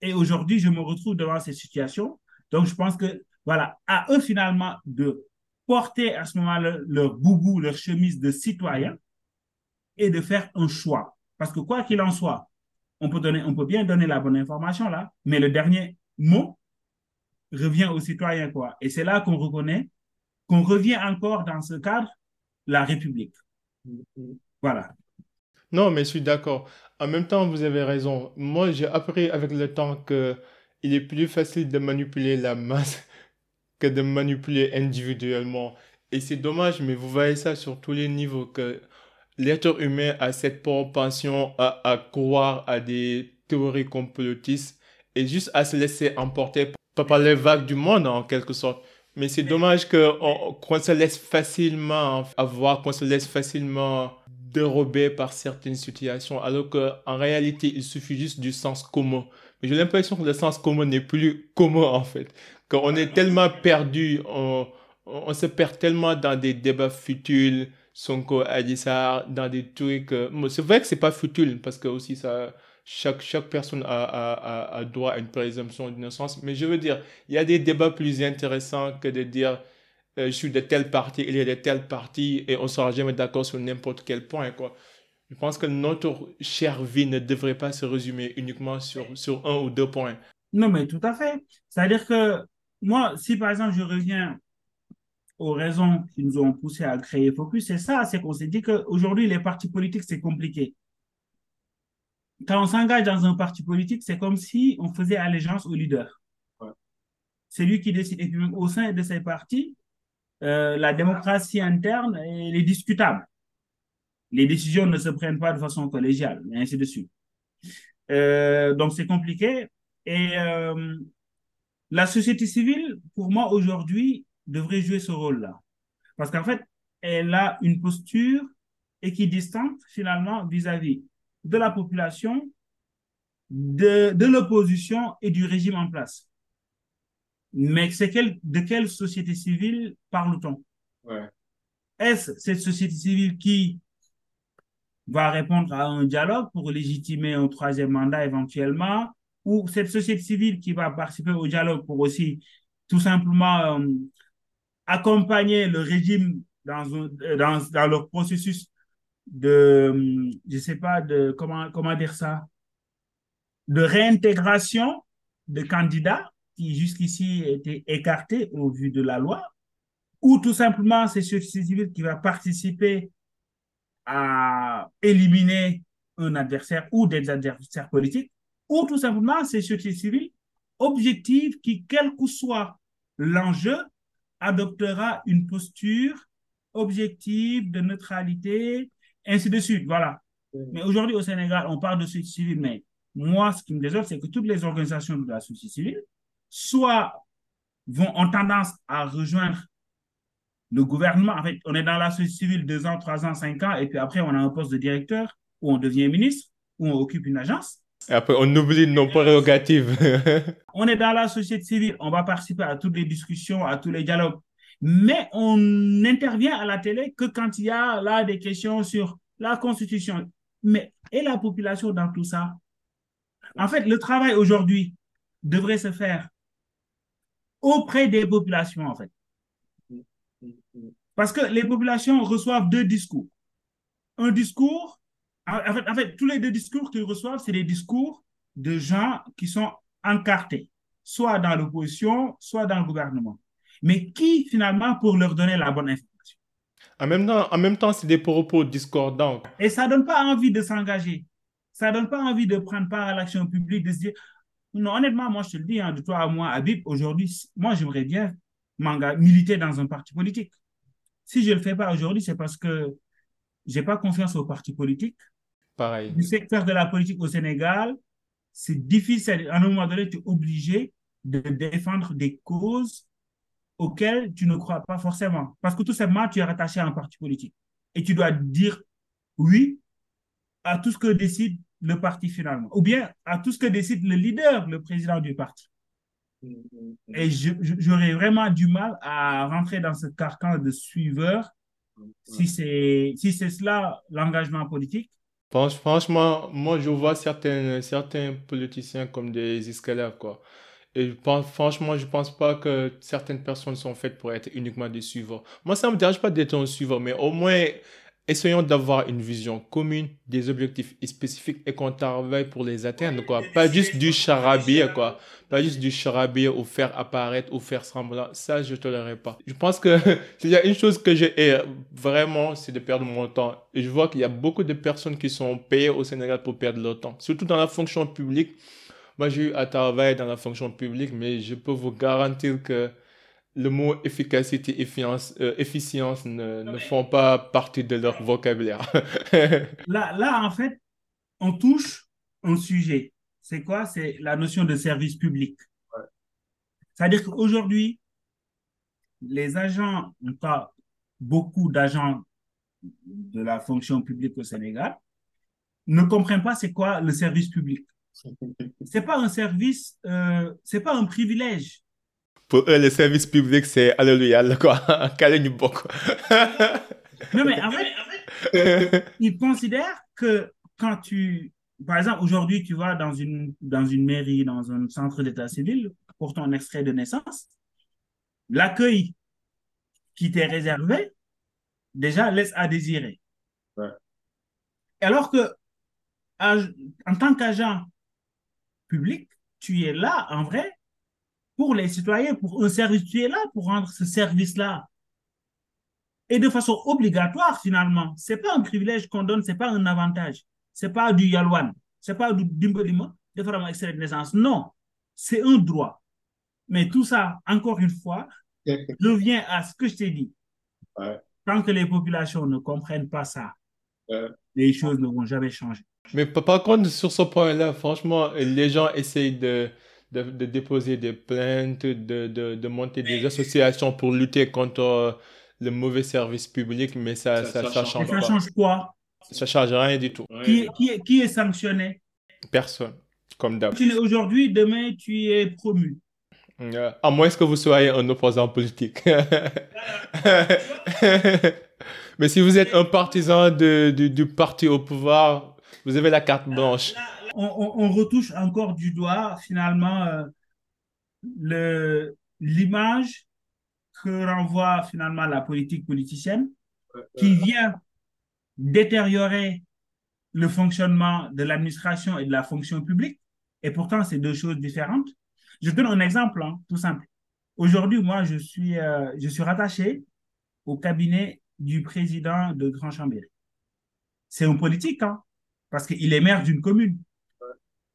Et aujourd'hui, je me retrouve devant cette situation. Donc, je pense que, voilà, à eux finalement de porter à ce moment-là leur boubou, leur chemise de citoyen, et de faire un choix. Parce que quoi qu'il en soit, on peut, bien donner la bonne information là, mais le dernier mot revient aux citoyens. Quoi. Et c'est là qu'on reconnaît qu'on revient encore dans ce cadre, la République. Voilà. Non, mais je suis d'accord. En même temps, vous avez raison. Moi, j'ai appris avec le temps que il est plus facile de manipuler la masse que de manipuler individuellement. Et c'est dommage, mais vous voyez ça sur tous les niveaux, que l'être humain a cette propension à, à croire à des théories complotistes et juste à se laisser emporter par les vagues du monde, en quelque sorte. Mais c'est dommage qu'on se laisse facilement avoir, qu'on se laisse facilement dérobé par certaines situations, alors qu'en réalité, il suffit juste du sens commun. Mais j'ai l'impression que le sens commun n'est plus commun, en fait. Qu'on est tellement perdu, on, on, se perd tellement dans des débats futiles, Sonko ça dans des trucs. Euh, c'est vrai que c'est pas futile, parce que aussi, ça, chaque, chaque personne a, a, a droit à une présomption d'innocence. Mais je veux dire, il y a des débats plus intéressants que de dire euh, je suis de telle partie, il est de telle partie, et on sera jamais d'accord sur n'importe quel point, quoi. Je pense que notre chère vie ne devrait pas se résumer uniquement sur, sur un ou deux points. Non, mais tout à fait. C'est-à-dire que moi, si par exemple je reviens aux raisons qui nous ont poussé à créer Focus, c'est ça, c'est qu'on s'est dit qu'aujourd'hui, les partis politiques, c'est compliqué. Quand on s'engage dans un parti politique, c'est comme si on faisait allégeance au leader. C'est lui qui décide. Et puis même au sein de ces partis, euh, la démocratie interne, elle est discutable. Les décisions ne se prennent pas de façon collégiale, et ainsi de suite. Euh, donc, c'est compliqué. Et euh, la société civile, pour moi, aujourd'hui, devrait jouer ce rôle-là. Parce qu'en fait, elle a une posture équidistante, finalement, vis-à-vis de la population, de, de l'opposition et du régime en place. Mais c'est quel, de quelle société civile parle-t-on? Ouais. Est-ce cette société civile qui va répondre à un dialogue pour légitimer un troisième mandat éventuellement, ou cette société civile qui va participer au dialogue pour aussi tout simplement euh, accompagner le régime dans, dans, dans leur processus de, je sais pas, de, comment, comment dire ça, de réintégration de candidats qui jusqu'ici étaient écartés au vu de la loi, ou tout simplement c'est ce civil qui va participer à éliminer un adversaire ou des adversaires politiques, ou tout simplement c'est société civile objective qui, quel que soit l'enjeu, adoptera une posture objective de neutralité, ainsi de suite. Voilà. Mais aujourd'hui au Sénégal, on parle de société civile, mais moi, ce qui me désole, c'est que toutes les organisations de la société civile soit vont, ont tendance à rejoindre le gouvernement. En fait, on est dans la société civile deux ans, trois ans, cinq ans, et puis après, on a un poste de directeur, ou on devient ministre, ou on occupe une agence. Après, on oublie nos prérogatives. on est dans la société civile, on va participer à toutes les discussions, à tous les dialogues, mais on n'intervient à la télé que quand il y a là des questions sur la Constitution. Mais et la population dans tout ça? En fait, le travail aujourd'hui devrait se faire auprès des populations, en fait. Parce que les populations reçoivent deux discours. Un discours, en fait, en fait tous les deux discours qu'ils reçoivent, c'est des discours de gens qui sont encartés, soit dans l'opposition, soit dans le gouvernement. Mais qui, finalement, pour leur donner la bonne information? En même temps, en même temps c'est des propos discordants. Et ça ne donne pas envie de s'engager. Ça ne donne pas envie de prendre part à l'action publique, de se dire, non, honnêtement, moi, je te le dis, hein, de toi à moi, Habib, aujourd'hui, moi, j'aimerais bien militer dans un parti politique. Si je ne le fais pas aujourd'hui, c'est parce que je n'ai pas confiance au parti politique. Pareil. Du secteur de la politique au Sénégal, c'est difficile. À un moment donné, tu es obligé de défendre des causes auxquelles tu ne crois pas forcément. Parce que tout simplement, tu es rattaché à un parti politique. Et tu dois dire oui à tout ce que décide le parti finalement, ou bien à tout ce que décide le leader, le président du parti. Et j'aurais vraiment du mal à rentrer dans ce carcan de suiveur si c'est si c'est cela l'engagement politique? Franchement, moi je vois certains, certains politiciens comme des escalaves quoi. Et franchement, je pense pas que certaines personnes sont faites pour être uniquement des suiveurs. Moi, ça me dérange pas d'être un suiveur, mais au moins essayons d'avoir une vision commune, des objectifs spécifiques et qu'on travaille pour les atteindre, quoi. Pas juste du charabia, quoi. Pas juste du charabia ou faire apparaître ou faire semblant. Ça, je ne tolérerai pas. Je pense que s'il y a une chose que j'ai vraiment, c'est de perdre mon temps. Et je vois qu'il y a beaucoup de personnes qui sont payées au Sénégal pour perdre leur temps. Surtout dans la fonction publique. Moi, j'ai eu à travailler dans la fonction publique, mais je peux vous garantir que le mot efficacité et euh, efficience ne, ne, font pas partie de leur vocabulaire. là, là, en fait, on touche un sujet. C'est quoi? C'est la notion de service public. C'est-à-dire qu'aujourd'hui, les agents, en cas, beaucoup d'agents de la fonction publique au Sénégal, ne comprennent pas c'est quoi le service public. C'est pas un service, euh, c'est pas un privilège pour eux, le service public, c'est Alléluia, quoi. non, mais en fait, ils considèrent que quand tu. Par exemple, aujourd'hui, tu vas dans une, dans une mairie, dans un centre d'état civil pour ton extrait de naissance, l'accueil qui t'est réservé, déjà, laisse à désirer. Alors que, en tant qu'agent public, tu es là, en vrai, pour les citoyens, pour un service, tu es là pour rendre ce service-là. Et de façon obligatoire, finalement. Ce n'est pas un privilège qu'on donne, ce n'est pas un avantage. Ce n'est pas du yalouane, ce n'est pas du dimboliment de faire un extrait de naissance. Non, c'est un droit. Mais tout ça, encore une fois, revient à ce que je t'ai dit. Tant que les populations ne comprennent pas ça, les choses ne vont jamais changer. Mais par contre, sur ce point-là, franchement, les gens essayent de, de, de, déposer des plaintes, de, de, de monter des associations pour lutter contre euh, le mauvais service public, mais ça ça, ça, change ça change quoi? Ça change rien du tout. Qui, qui, qui est sanctionné? Personne, comme d'hab. Aujourd'hui, demain, tu es promu. Euh, à moins que vous soyez un opposant politique. mais si vous êtes un partisan de, du parti au pouvoir, vous avez la carte blanche on, retouche encore du doigt finalement euh, l'image que renvoie finalement la politique politicienne qui vient détériorer le fonctionnement de l'administration et de la fonction publique. Et pourtant, c'est deux choses différentes. Je donne un exemple, hein, tout simple. Aujourd'hui, moi, je suis, euh, je suis rattaché au cabinet du président de Grand Chambéry. C'est un politique, hein, parce qu'il est maire d'une commune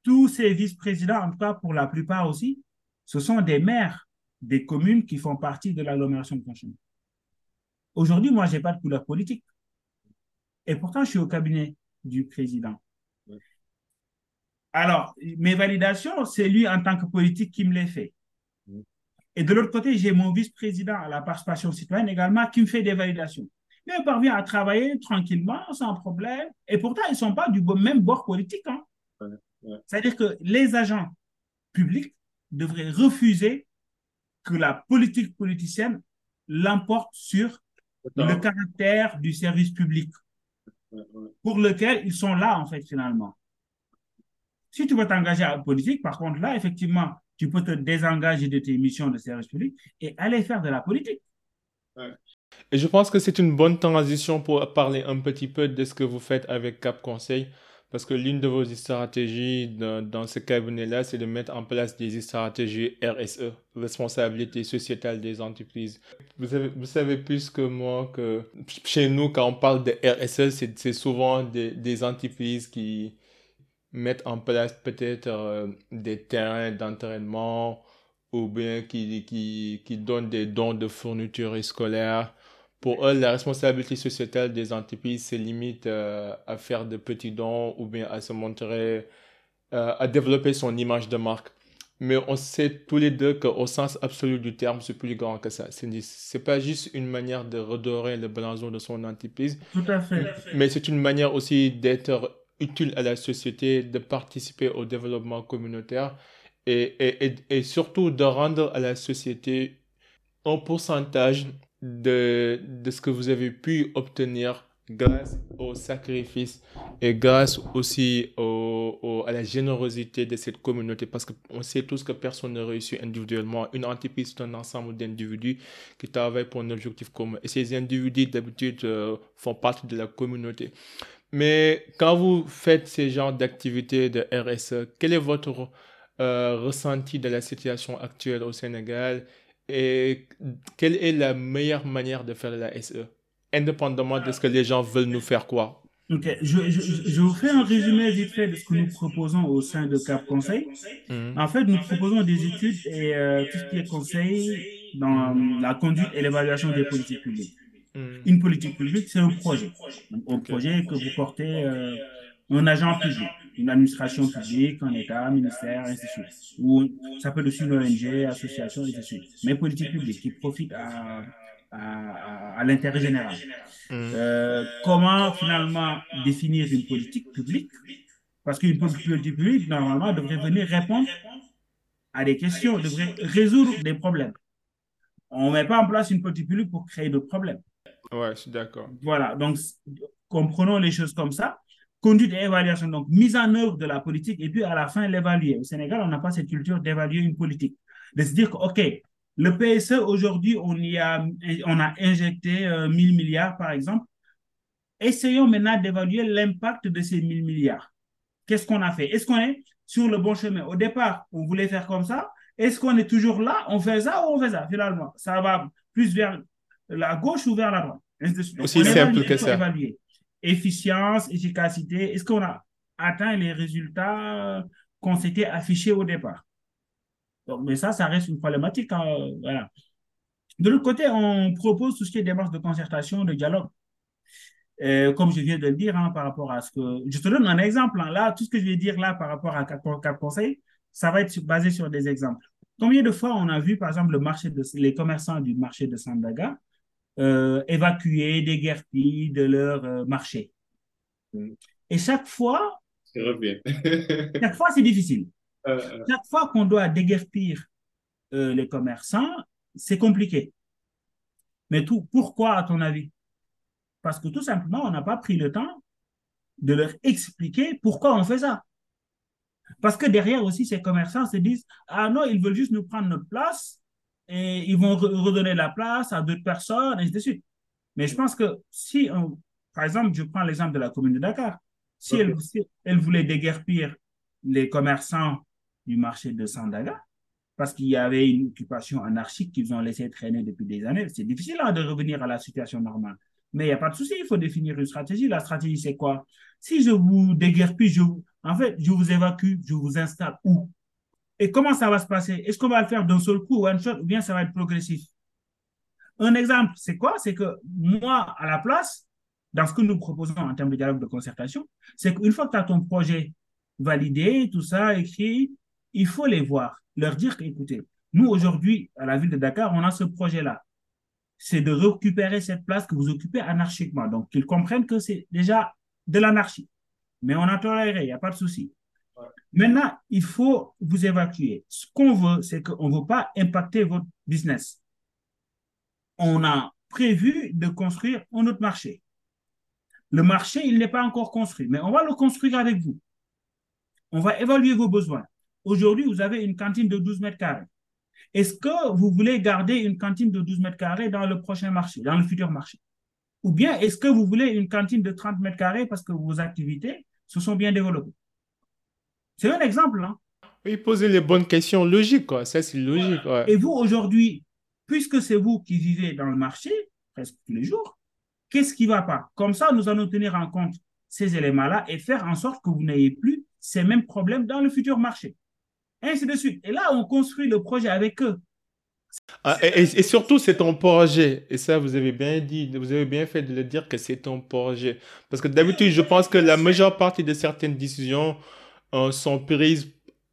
tous ces vice-présidents, en tout cas pour la plupart aussi, ce sont des maires des communes qui font partie de l'agglomération de Conchemoué. Aujourd'hui, moi, je n'ai pas de couleur politique. Et pourtant, je suis au cabinet du président. Alors, mes validations, c'est lui en tant que politique qui me les fait. Et de l'autre côté, j'ai mon vice-président à la participation citoyenne également qui me fait des validations. Mais on parvient à travailler tranquillement, sans problème. Et pourtant, ils ne sont pas du même bord politique. Hein. C'est-à-dire que les agents publics devraient refuser que la politique politicienne l'emporte sur le caractère du service public pour lequel ils sont là, en fait, finalement. Si tu veux t'engager à la politique, par contre, là, effectivement, tu peux te désengager de tes missions de service public et aller faire de la politique. Et je pense que c'est une bonne transition pour parler un petit peu de ce que vous faites avec Cap Conseil. Parce que l'une de vos stratégies dans, ce cabinet-là, c'est de mettre en place des stratégies RSE, responsabilité sociétale des entreprises. Vous savez, plus que moi que chez nous, quand on parle de RSE, c'est souvent des, entreprises qui mettent en place peut-être euh, des terrains d'entraînement ou bien qui, qui, qui donnent des dons de fournitures scolaires pour eux, la responsabilité sociétale des entreprises se limite euh, à faire de petits dons ou bien à se montrer, euh, à développer son image de marque. Mais on sait tous les deux qu'au sens absolu du terme, c'est plus grand que ça. Ce n'est pas juste une manière de redorer le blason de son entreprise. Tout à fait. Mais c'est une manière aussi d'être utile à la société, de participer au développement communautaire et, et, et, et surtout de rendre à la société un pourcentage de, de ce que vous avez pu obtenir grâce au sacrifice et grâce aussi au, à la générosité de cette communauté, parce qu'on sait tous que personne ne réussit individuellement. Une entreprise, c'est un ensemble d'individus qui travaillent pour un objectif commun. Et ces individus, d'habitude, euh, font partie de la communauté. Mais quand vous faites ces genres d'activités de RSE, quel est votre euh, ressenti de la situation actuelle au Sénégal? Et quelle est la meilleure manière de faire la SE indépendamment de ce que les gens veulent nous faire croire. Ok, je, je, je, vous fais un résumé vite fait de ce que nous proposons au sein de Cap Conseil. Mhm. En fait, nous proposons des études et euh, tout ce qui est conseil dans la conduite et l'évaluation des politiques publiques. Mhm. Une politique publique, c'est un projet. un projet que vous portez euh, un agent public, une administration publique, un État, un ministère, ainsi de suite. Ou ça peut être une ONG, association, ainsi de suite. Mais politique publique qui profite à à, l'intérêt général. Mm. Euh, comment finalement définir une politique publique? Parce qu'une politique publique, normalement, devrait venir répondre à des questions, devrait résoudre des problèmes. On ne met pas en place une politique publique pour créer d'autres problèmes. Ouais, je suis d'accord. Voilà, donc comprenons les choses comme ça. Conduite et évaluation, donc mise en œuvre de la politique et puis à la fin l'évaluer. Au Sénégal, on n'a pas cette culture d'évaluer une politique. De se dire que, OK, le PSE, aujourd'hui, on, y a, on a injecté 1000 euh, milliards, par exemple. Essayons maintenant d'évaluer l'impact de ces 1000 milliards. Qu'est-ce qu'on a fait? Est-ce qu'on est sur le bon chemin? Au départ, on voulait faire comme ça. Est-ce qu'on est toujours là? On fait ça ou on fait ça? Finalement, ça va plus vers la gauche ou vers la droite? Aussi simple que ça. Évaluer. Efficience, efficacité. Est-ce qu'on a atteint les résultats qu'on s'était affichés au départ? Mais ça, ça reste une problématique. Hein, voilà. De l'autre côté, on propose tout ce qui est démarche de concertation, de dialogue. Euh, comme je viens de le dire, hein, par rapport à ce que... Je te donne un exemple. Hein. Là, tout ce que je vais dire là par rapport à quatre conseils, ça va être basé sur des exemples. Combien de fois on a vu, par exemple, le marché les commerçants du marché de Sandaga euh, évacuer des guerpilles de leur euh, marché Et chaque fois, chaque fois, c'est difficile. Euh, euh. Chaque fois qu'on doit déguerpir les commerçants, c'est compliqué. Mais tout, pourquoi, à ton avis? Parce que tout simplement, on n'a pas pris le temps de leur expliquer pourquoi on fait ça. Parce que derrière aussi, ces commerçants se disent Ah non, ils veulent juste nous prendre notre place et ils vont redonner la place à d'autres personnes, et ainsi de suite. Mais je pense que si, par exemple, je prends l'exemple de la commune de Dakar, si, elle, si elle voulait déguerpir les commerçants du marché de Sandaga parce qu'il y avait une occupation anarchique qu'ils ont laissé traîner depuis des années. C'est difficile hein, de revenir à la situation normale. Mais il n'y a pas de souci, il faut définir une stratégie. La stratégie, c'est quoi? Si je vous déguerpis, je en fait, je vous évacue, je vous installe où? Et comment ça va se passer? Est-ce qu'on va le faire d'un seul coup, one shot, ou bien ça va être progressif? Un exemple, c'est quoi? C'est que moi, à la place, dans ce que nous proposons en termes de dialogue de concertation, c'est qu'une fois que tu as ton projet validé, tout ça, écrit, il faut les voir, leur dire écoutez, nous aujourd'hui, à la ville de Dakar, on a ce projet-là. C'est de récupérer cette place que vous occupez anarchiquement. Donc, qu'ils comprennent que c'est déjà de l'anarchie. Mais on a toléré, il n'y a pas de souci. Maintenant, il faut vous évacuer. Ce qu'on veut, c'est qu'on ne veut pas impacter votre business. On a prévu de construire un autre marché. Le marché, il n'est pas encore construit, mais on va le construire avec vous. On va évaluer vos besoins. Aujourd'hui, vous avez une cantine de 12 mètres carrés. Est-ce que vous voulez garder une cantine de 12 mètres carrés dans le prochain marché, dans le futur marché? Ou bien est-ce que vous voulez une cantine de 30 mètres carrés parce que vos activités se sont bien développées? C'est un exemple. Hein? Oui, poser les bonnes questions logiques, quoi. Ça, c'est logique. Et vous, aujourd'hui, puisque c'est vous qui vivez dans le marché presque tous les jours, qu'est-ce qui ne va pas? Comme ça, nous allons tenir en compte ces éléments-là et faire en sorte que vous n'ayez plus ces mêmes problèmes dans le futur marché ainsi de suite. Et là, on construit le projet avec eux. Ah, et, surtout, c'est ton projet. Et ça, vous avez bien dit, vous avez bien fait de le dire que c'est ton projet. Parce que d'habitude, je pense que la majeure partie de certaines décisions euh, sont prises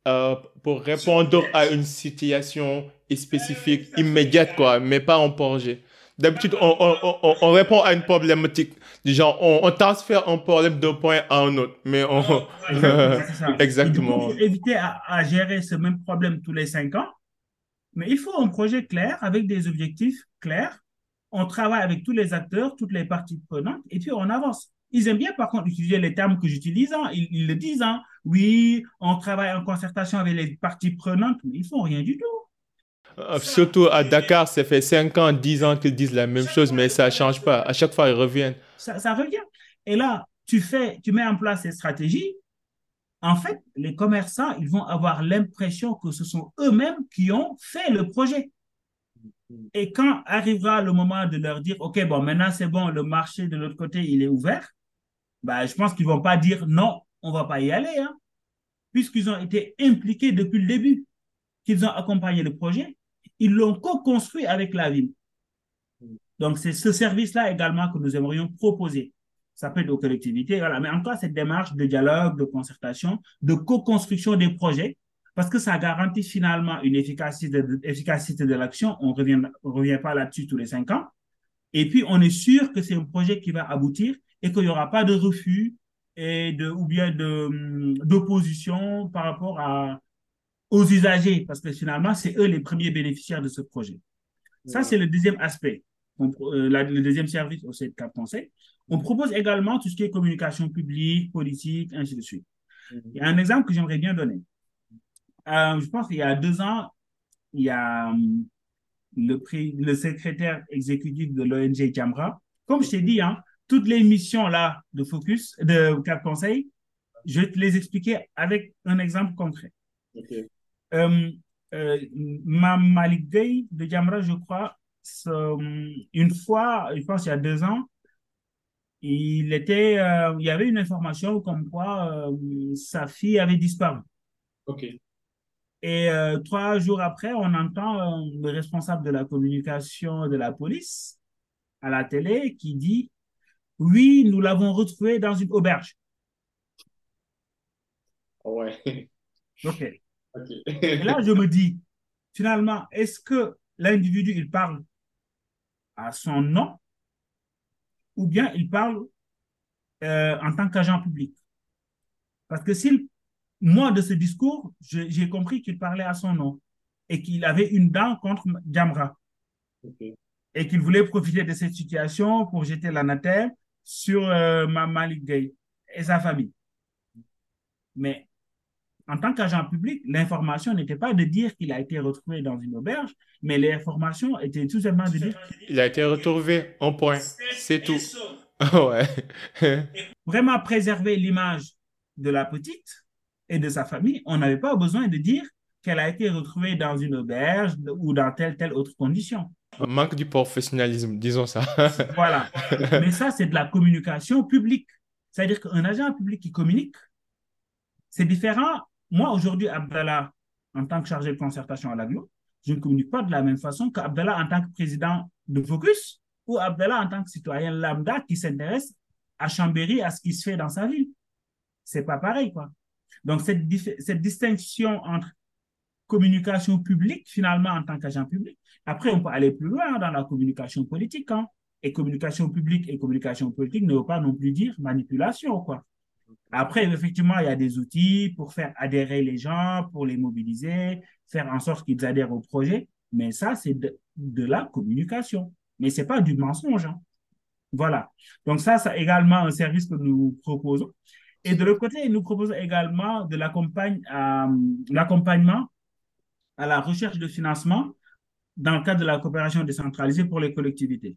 euh, pour répondre à une situation spécifique, immédiate, quoi, mais pas en projet. D'habitude, on, on, on, répond à une problématique. Du genre, on, transfère un problème d'un point à un autre. Mais on. Exactement. Éviter à, gérer ce même problème tous les cinq ans, mais il faut un projet clair avec des objectifs clairs on travaille avec tous les acteurs, toutes les parties prenantes, et puis on avance. Ils aiment bien, par contre, utiliser les termes que j'utilise. Hein. Ils, le disent. Hein. Oui, on travaille en concertation avec les parties prenantes, mais ils font rien du tout. Euh, surtout à Dakar, ça fait 5 ans, 10 ans qu'ils disent la même chose, mais ça ne change pas. À chaque fois, ils reviennent. Ça, ça, revient. Et là, tu, fais, tu mets en place ces stratégies. En fait, les commerçants, ils vont avoir l'impression que ce sont eux-mêmes qui ont fait le projet. Et quand arrivera le moment de leur dire, OK, bon, maintenant c'est bon, le marché de l'autre côté, il est ouvert, bah, je pense qu'ils ne vont pas dire non, on ne va pas y aller, hein, puisqu'ils ont été impliqués depuis le début, qu'ils ont accompagné le projet, ils l'ont co-construit avec la ville. Donc, c'est ce service-là également que nous aimerions proposer. Ça peut être aux collectivités, voilà. mais encore cette démarche de dialogue, de concertation, de co-construction des projets, parce que ça garantit finalement une efficacité de, l'action. On ne revient, revient pas là-dessus tous les cinq ans. Et puis, on est sûr que c'est un projet qui va aboutir et qu'il n'y aura pas de refus et de, ou bien hum, d'opposition par rapport à, aux usagers, parce que finalement, c'est eux les premiers bénéficiaires de ce projet. Ça, c'est le deuxième aspect, euh, le deuxième service au CEDCAP Conseil. On propose également tout ce qui est communication publique, politique, ainsi de suite. Mhm. Il y a un exemple que j'aimerais bien donner. Euh, je pense qu'il y a deux ans, il y a hum, le, le secrétaire exécutif de l'ONG Jamra. Comme je t'ai dit, hein, toutes les missions là de focus, de Cap Conseil, je vais te les expliquer avec un exemple concret. Okay. Euh, euh, Malik de Jamra, je crois, une fois, je pense il y a deux ans, il était, euh, il y avait une information comme quoi euh, sa fille avait disparu. Ok. Et trois jours après, on entend le responsable de la communication de la police à la télé qui dit oui, nous l'avons retrouvé dans une auberge. Ouais. OK. Et là, je me dis, finalement, est-ce que l'individu, il parle à son nom ou bien il parle euh, en tant qu'agent public? Parce que si moi, de ce discours, j'ai compris qu'il parlait à son nom et qu'il avait une dent contre Jamra. Et qu'il voulait profiter de cette situation pour jeter l'anathème sur euh, Malik Gay et sa famille. Mais en tant qu'agent public, l'information n'était pas de dire qu'il a été retrouvé dans une auberge, mais l'information était tout simplement de dire il a été retrouvé en point, c'est tout. ouais. Vraiment préserver l'image de la petite et de sa famille, on n'avait pas besoin de dire qu'elle a été retrouvée dans une auberge ou dans telle telle autre condition. Manque du professionnalisme, disons ça. voilà. Mais ça, c'est de la communication publique. C'est-à-dire qu'un agent public qui communique, c'est différent. Moi, aujourd'hui, Abdallah, en tant que chargé de concertation à l'aglo, je ne communique pas de la même façon qu'Abdallah en tant que président de Focus ou Abdallah en tant que citoyen lambda qui s'intéresse à Chambéry, à ce qui se fait dans sa ville. C'est pas pareil, quoi. Donc, cette, cette distinction entre communication publique, finalement, en tant qu'agent public. Après, on peut aller plus loin dans la communication politique. Hein. Et communication publique et communication politique ne veut pas non plus dire manipulation. Quoi. Après, effectivement, il y a des outils pour faire adhérer les gens, pour les mobiliser, faire en sorte qu'ils adhèrent au projet. Mais ça, c'est de, la communication. Mais ce n'est pas du mensonge. Hein. Voilà. Donc ça, c'est également un service que nous proposons. Et de l'autre côté, nous proposons également de euh, l'accompagnement à la recherche de financement dans le cadre de la coopération décentralisée pour les collectivités.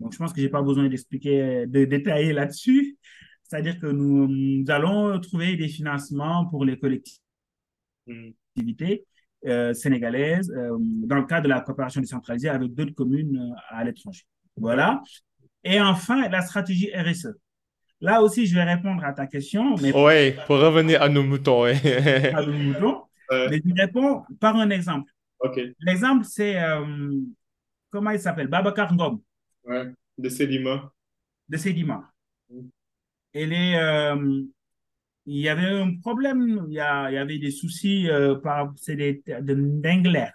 Donc, je pense que je n'ai pas besoin d'expliquer, de détailler là-dessus. C'est-à-dire que nous, allons trouver des financements pour les collectivités euh, sénégalaises euh, dans le cadre de la coopération décentralisée avec d'autres communes euh, à l'étranger. Voilà. Et enfin, la stratégie RSE. Là aussi, je vais répondre à ta question. Mais... Oui, pour revenir à nos moutons. à nos moutons. Mais je réponds par un exemple. L'exemple, c'est, euh, comment il s'appelle? Babacar Ngom. Ouais, de Sédima. De Sédima. Mm. Et euh, il y avait un problème, il y, a, il y avait des soucis euh, par c'est des de Dengler,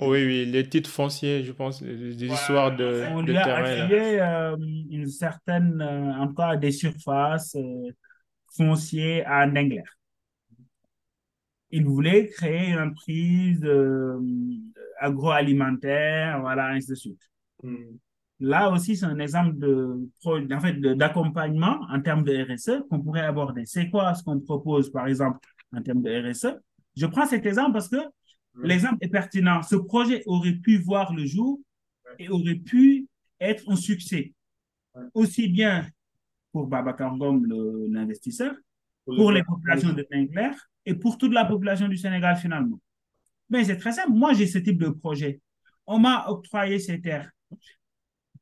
Oui, oui, les titres fonciers, je pense, des histoires de, On de lui a attribué une certaine, encore des surfaces foncières à Dengler il voulait créer une entreprise euh, agroalimentaire, voilà, ainsi de suite. Hmm. là aussi, c'est un exemple de, en fait, d'accompagnement en termes de RSE qu'on pourrait aborder. C'est quoi ce qu'on propose, par exemple, en termes de RSE Je prends cet exemple parce que l'exemple est pertinent. Ce projet aurait pu voir le jour et aurait pu être un succès, aussi bien pour Babacar Ngom, l'investisseur, pour les populations de Tingler et pour toute la population du Sénégal finalement. Mais c'est très simple. Moi, j'ai ce type de projet. On m'a octroyé ces terres.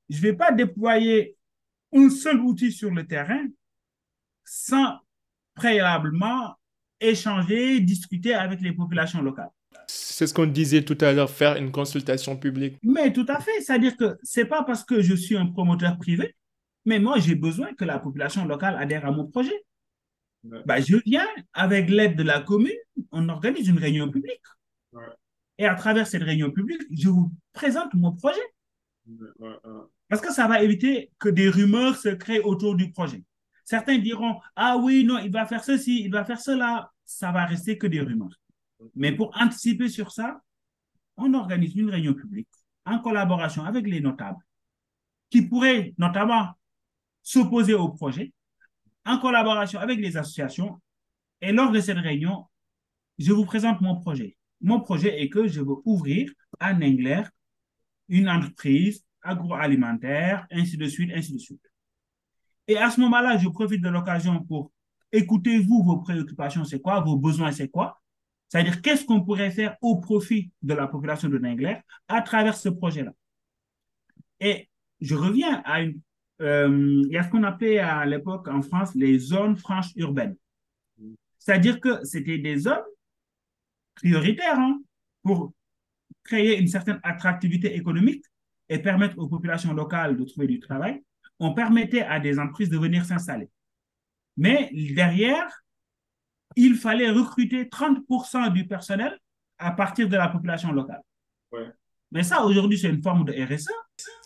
Je ne vais pas déployer un seul outil sur le terrain sans préalablement échanger, discuter avec les populations locales. C'est ce qu'on disait tout à l'heure, faire une consultation publique. Mais tout à fait. C'est-à-dire que ce n'est pas parce que je suis un promoteur privé, mais moi, j'ai besoin que la population locale adhère à mon projet. Bah, je viens, avec l'aide de la commune, on organise une réunion publique. Et à travers cette réunion publique, je vous présente mon projet. Parce que ça va éviter que des rumeurs se créent autour du projet. Certains diront, ah oui, non, il va faire ceci, il va faire cela. Ça va rester que des rumeurs. Mais pour anticiper sur ça, on organise une réunion publique en collaboration avec les notables qui pourraient notamment s'opposer au projet en collaboration avec les associations. Et lors de cette réunion, je vous présente mon projet. Mon projet est que je veux ouvrir à Nengler une entreprise agroalimentaire, ainsi de suite, ainsi de suite. Et à ce moment-là, je profite de l'occasion pour écouter vous, vos préoccupations, c'est quoi, vos besoins, c'est quoi. C'est-à-dire, qu'est-ce qu'on pourrait faire au profit de la population de Nengler à travers ce projet-là. Et je reviens à une euh, il y a ce qu'on appelait à l'époque en France les zones franches urbaines. C'est-à-dire que c'était des zones prioritaires hein, pour créer une certaine attractivité économique et permettre aux populations locales de trouver du travail. On permettait à des entreprises de venir s'installer. Mais derrière, il fallait recruter 30% du personnel à partir de la population locale. Mais ça, aujourd'hui, c'est une forme de RSE.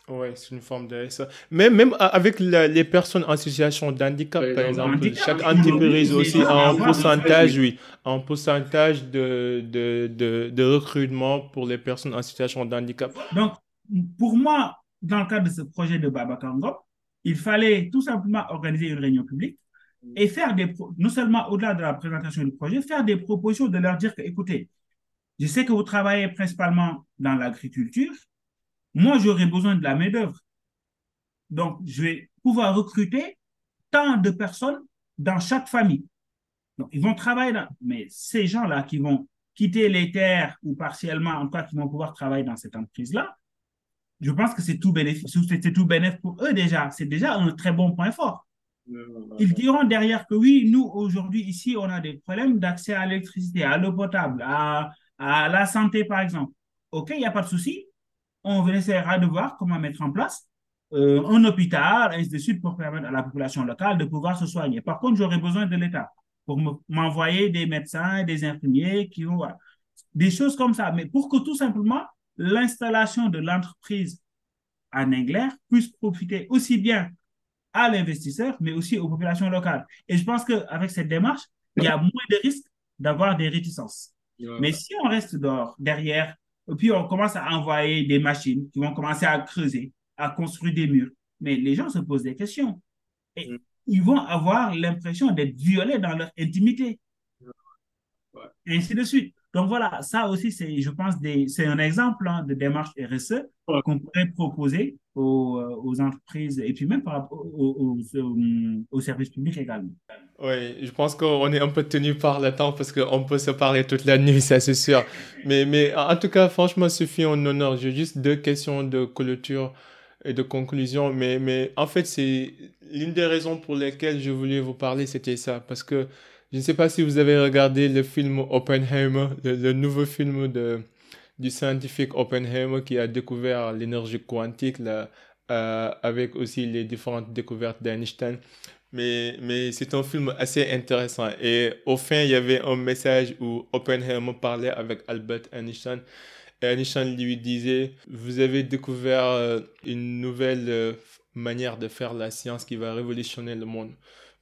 Oui, c'est une forme de RSE. Mais même avec les personnes en situation d'handicap, par exemple, chaque entreprise aussi a un pourcentage, oui, un pourcentage de, de, de, de, recrutement pour les personnes en situation d'handicap. Donc, pour moi, dans le cadre de ce projet de Baba Kango, il fallait tout simplement organiser une réunion publique et faire des, non seulement au-delà de la présentation du projet, faire des propositions de leur dire que, écoutez, je sais que vous travaillez principalement dans l'agriculture. Moi, j'aurais besoin de la main-d'œuvre. Donc, je vais pouvoir recruter tant de personnes dans chaque famille. Donc, ils vont travailler là. Mais ces gens-là qui vont quitter les terres ou partiellement, en tout cas, qui vont pouvoir travailler dans cette entreprise-là, je pense que c'est tout bénéfice, c'est tout bénéfice pour eux déjà. C'est déjà un très bon point fort. Ils diront derrière que oui, nous, aujourd'hui, ici, on a des problèmes d'accès à l'électricité, à l'eau potable, à la santé, par exemple. OK, il n'y a pas de souci. On essaiera de voir comment mettre en place euh, un hôpital, ainsi de suite, pour permettre à la population locale de pouvoir se soigner. Par contre, j'aurais besoin de l'État pour m'envoyer des médecins, des infirmiers qui voir. Des choses comme ça. Mais pour que tout simplement l'installation de l'entreprise à Nengler puisse profiter aussi bien à l'investisseur, mais aussi aux populations locales. Et je pense qu'avec cette démarche, il y a moins de risques d'avoir des réticences. Mais si on reste dehors, derrière, et puis on commence à envoyer des machines qui vont commencer à creuser, à construire des murs, mais les gens se posent des questions. Et mm. ils vont avoir l'impression d'être violés dans leur intimité. Et ainsi de suite. Donc voilà, ça aussi, c'est, je pense, c'est un exemple hein, de démarche RSE qu'on pourrait proposer aux, euh, aux, entreprises et puis même par rapport aux, aux, services publics également. Oui, je pense qu'on est un peu tenu par le temps parce qu'on peut se parler toute la nuit, ça c'est sûr. Mais, mais en tout cas, franchement, Sophie, en honneur. J'ai juste deux questions de clôture et de conclusion. Mais, mais en fait, c'est l'une des raisons pour lesquelles je voulais vous parler, c'était ça. Parce que je ne sais pas si vous avez regardé le film Oppenheimer, le, nouveau film de, du scientifique Oppenheimer qui a découvert l'énergie quantique là, euh, avec aussi les différentes découvertes d'Einstein. Mais, mais c'est un film assez intéressant. Et au fin, il y avait un message où Oppenheimer parlait avec Albert Einstein. Et Einstein lui disait, vous avez découvert euh, une nouvelle euh, manière de faire la science qui va révolutionner le monde.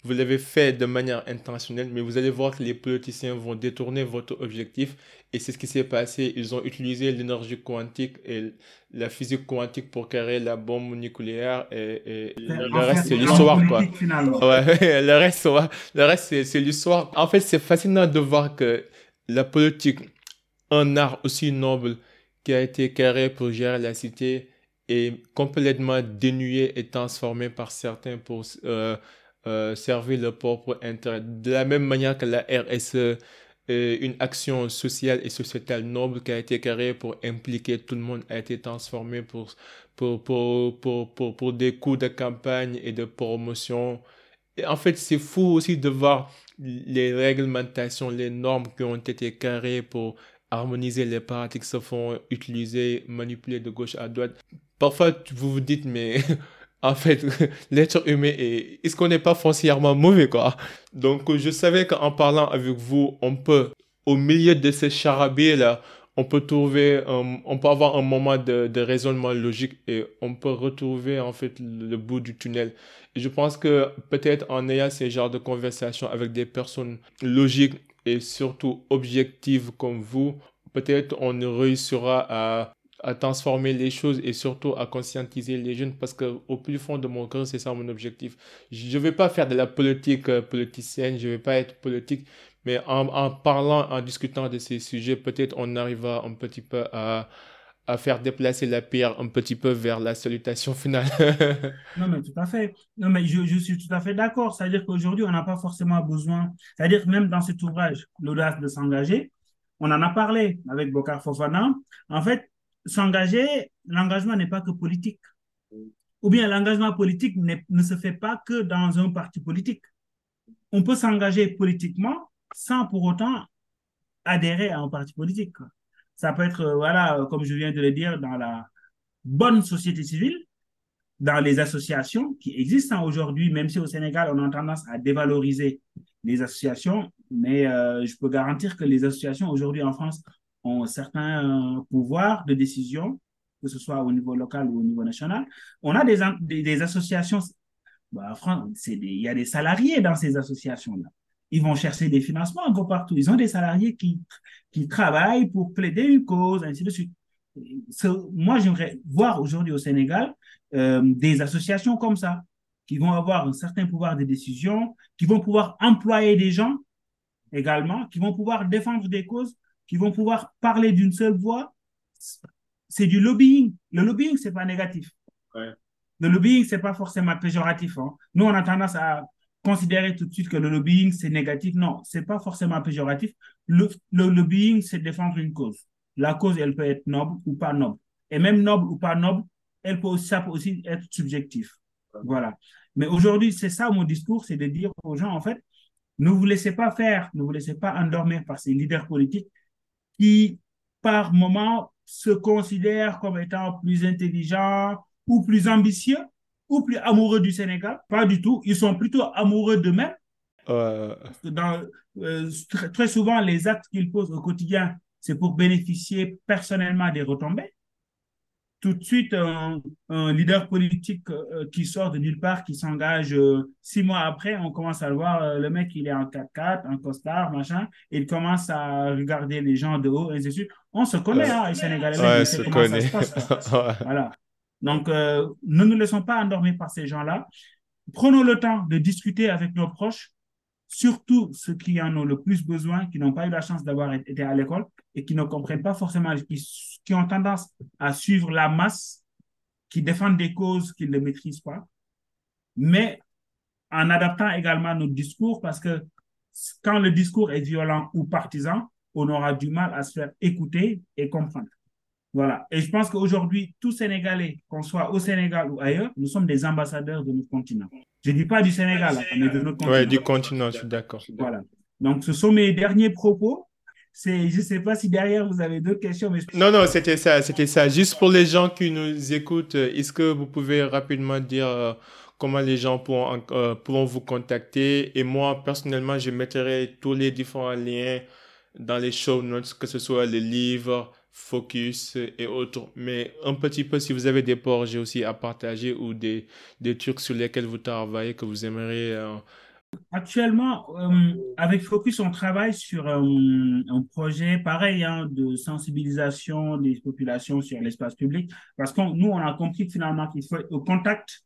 Vous l'avez fait de manière intentionnelle, mais vous allez voir que les politiciens vont détourner votre objectif. Et c'est ce qui s'est passé. Ils ont utilisé l'énergie quantique et la physique quantique pour créer la bombe nucléaire. Et, le, reste, c'est l'histoire, quoi. Ouais, le reste, le reste c'est l'histoire. En fait, c'est fascinant de voir que la politique, un art aussi noble qui a été créé pour gérer la cité, est complètement dénué et transformé par certains pour euh, euh, servir leur propre intérêt. De la même manière que la RSE est une action sociale et sociétale noble qui a été créée pour impliquer tout le monde, a été transformée pour, pour, pour, pour, pour, pour des coups de campagne et de promotion. En fait, c'est fou aussi de voir les réglementations, les normes qui ont été créées pour harmoniser les pratiques se font utiliser, manipuler de gauche à droite. Parfois, vous vous dites, mais en fait, l'être humain est, est-ce qu'on n'est pas foncièrement mauvais, quoi? Donc, je savais qu'en parlant avec vous, on peut, au milieu de ces charabia-là, on peut trouver, on peut avoir un moment de, de, raisonnement logique et on peut retrouver, en fait, le, bout du tunnel. Et je pense que peut-être en ayant ces genres de conversations avec des personnes logiques et surtout objectives comme vous, peut-être on réussira à à transformer les choses et surtout à conscientiser les jeunes parce que au plus fond de mon cœur, c'est ça mon objectif. Je ne vais pas faire de la politique euh, politicienne, je ne vais pas être politique, mais en, en, parlant, en discutant de ces sujets, peut-être on arrivera un petit peu à, à faire déplacer la pierre un petit peu vers la salutation finale. non, mais tout à fait. Non, mais je, je suis tout à fait d'accord. C'est-à-dire qu'aujourd'hui, on n'a pas forcément besoin, c'est-à-dire même dans cet ouvrage, L'audace de s'engager, on en a parlé avec Bokar Fofana. En fait, s'engager, l'engagement n'est pas que politique. Ou bien l'engagement politique ne se fait pas que dans un parti politique. On peut s'engager politiquement sans pour autant adhérer à un parti politique. Ça peut être, voilà, comme je viens de le dire, dans la bonne société civile, dans les associations qui existent aujourd'hui, même si au Sénégal, on a tendance à dévaloriser les associations, mais euh, je peux garantir que les associations aujourd'hui en France ont certains euh, pouvoirs de décision, que ce soit au niveau local ou au niveau national. On a des, des, associations, bah, il y a des salariés dans ces associations-là. Ils vont chercher des financements un peu partout. Ils ont des salariés qui, qui travaillent pour plaider une cause, ainsi de suite. Moi, j'aimerais voir aujourd'hui au Sénégal euh, des associations comme ça, qui vont avoir un certain pouvoir de décision, qui vont pouvoir employer des gens également, qui vont pouvoir défendre des causes qui vont pouvoir parler d'une seule voix, c'est du lobbying. Le lobbying, c'est pas négatif. Le lobbying, c'est pas forcément péjoratif. Hein. Nous, on a tendance à considérer tout de suite que le lobbying, c'est négatif. Non, c'est pas forcément péjoratif. Le, le lobbying, c'est défendre une cause. La cause, elle peut être noble ou pas noble. Et même noble ou pas noble, elle peut aussi, ça peut aussi être subjectif. Voilà. Mais aujourd'hui, c'est ça mon discours, c'est de dire aux gens, en fait, ne vous laissez pas faire, ne vous laissez pas endormir par ces leaders politiques qui, par moment, se considèrent comme étant plus intelligents ou plus ambitieux ou plus amoureux du Sénégal? Pas du tout. Ils sont plutôt amoureux d'eux-mêmes. Dans, euh, très souvent, les actes qu'ils posent au quotidien, c'est pour bénéficier personnellement des retombées tout de suite un, leader politique euh, qui sort de nulle part, qui s'engage euh, six mois après, on commence à le voir, euh, le mec, il est en 4x4, en costard, machin, et il commence à regarder les gens de haut, et ainsi de suite. On se connaît, hein, les Sénégalais. Ouais, se connaît. Voilà. Donc, ne nous laissons pas endormir par ces gens-là. Prenons le temps de discuter avec nos proches, surtout ceux qui en ont le plus besoin, qui n'ont pas eu la chance d'avoir été à l'école et qui ne comprennent pas forcément, qui, ont tendance à suivre la masse, qui défendent des causes qu'ils ne maîtrisent pas, mais en adaptant également notre discours parce que quand le discours est violent ou partisan, on aura du mal à se faire écouter et comprendre. Voilà. Et je pense qu'aujourd'hui, tout Sénégalais, qu'on soit au Sénégal ou ailleurs, nous sommes des ambassadeurs de notre continent. Je ne dis pas du Sénégal, mais de notre continent. Oui, du continent, je suis d'accord. Voilà. Donc, ce sont mes derniers propos. C'est, je ne sais pas si derrière vous avez d'autres questions. Mais... Non, non, c'était ça, c'était ça. Juste pour les gens qui nous écoutent, est-ce que vous pouvez rapidement dire euh, comment les gens pourront, euh, pourront vous contacter? Et moi, personnellement, je mettrai tous les différents liens dans les show notes, que ce soit les livres, focus et autres. Mais un petit peu, si vous avez des projets aussi à partager ou des, des trucs sur lesquels vous travaillez que vous aimeriez euh, Actuellement, euh, avec Focus, on travaille sur un, un projet pareil hein, de sensibilisation des populations sur l'espace public, parce que nous, on a compris finalement qu'il faut être au contact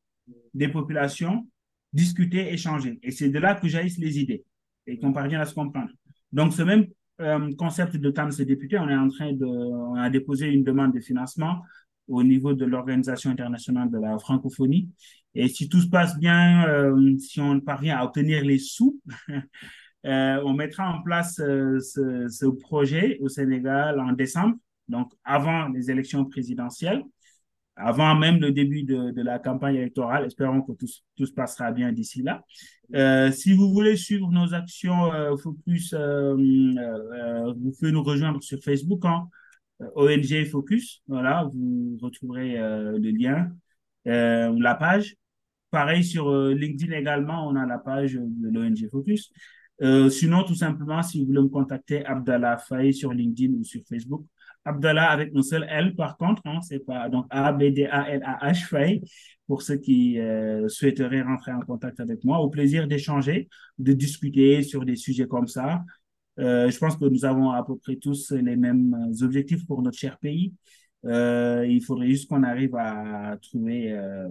des populations, discuter, échanger. Et c'est de là que jaillissent les idées et qu'on parvient à se comprendre. Donc, ce même euh, concept de TAMS député, on est en train de, on a déposé une demande de financement au niveau de l'Organisation internationale de la francophonie. Et si tout se passe bien, euh, si on parvient à obtenir les sous, euh, on mettra en place euh, ce, ce, projet au Sénégal en décembre, donc avant les élections présidentielles, avant même le début de, de la campagne électorale. Espérons que tout, tout se passera bien d'ici là. Euh, si vous voulez suivre nos actions euh, Focus, vous pouvez nous rejoindre sur Facebook. Hein. ONG Focus. Voilà, vous retrouverez euh, le lien, euh, la page. Pareil sur euh, LinkedIn également, on a la page de l'ONG Focus. sinon, tout simplement, si vous voulez me contacter, Abdallah Faye sur LinkedIn ou sur Facebook. Abdallah avec un seul L, par contre, hein, c'est pas donc A B D A L A H Faye pour ceux qui souhaiteraient rentrer en contact avec moi. Au plaisir d'échanger, de discuter sur des sujets comme ça. Euh, je pense que nous avons à peu près tous les mêmes objectifs pour notre cher pays. Euh, il faudrait juste qu'on arrive à trouver euh,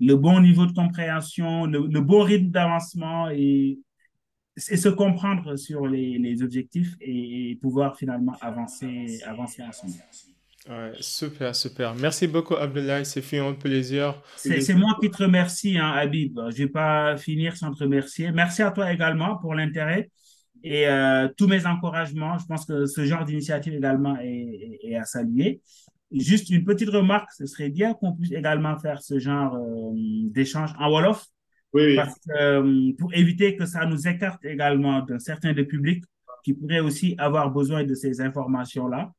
le bon niveau de compréhension, le, le bon rythme d'avancement et, et, se comprendre sur les, les objectifs et, et, pouvoir finalement avancer, avancer ensemble. Ouais, super, super. Merci beaucoup, Abdoulaye. C'est fait un plaisir. C'est moi qui te remercie, hein, Habib. Je ne vais pas finir sans te remercier. Merci à toi également pour l'intérêt et euh, tous mes encouragements. Je pense que ce genre d'initiative également est, est, est, à saluer. Juste une petite remarque, ce serait bien qu'on puisse également faire ce genre euh, d'échange en Wolof. Oui, oui. Parce que, euh, pour éviter que ça nous écarte également d'un certain de public qui pourrait aussi avoir besoin de ces informations-là.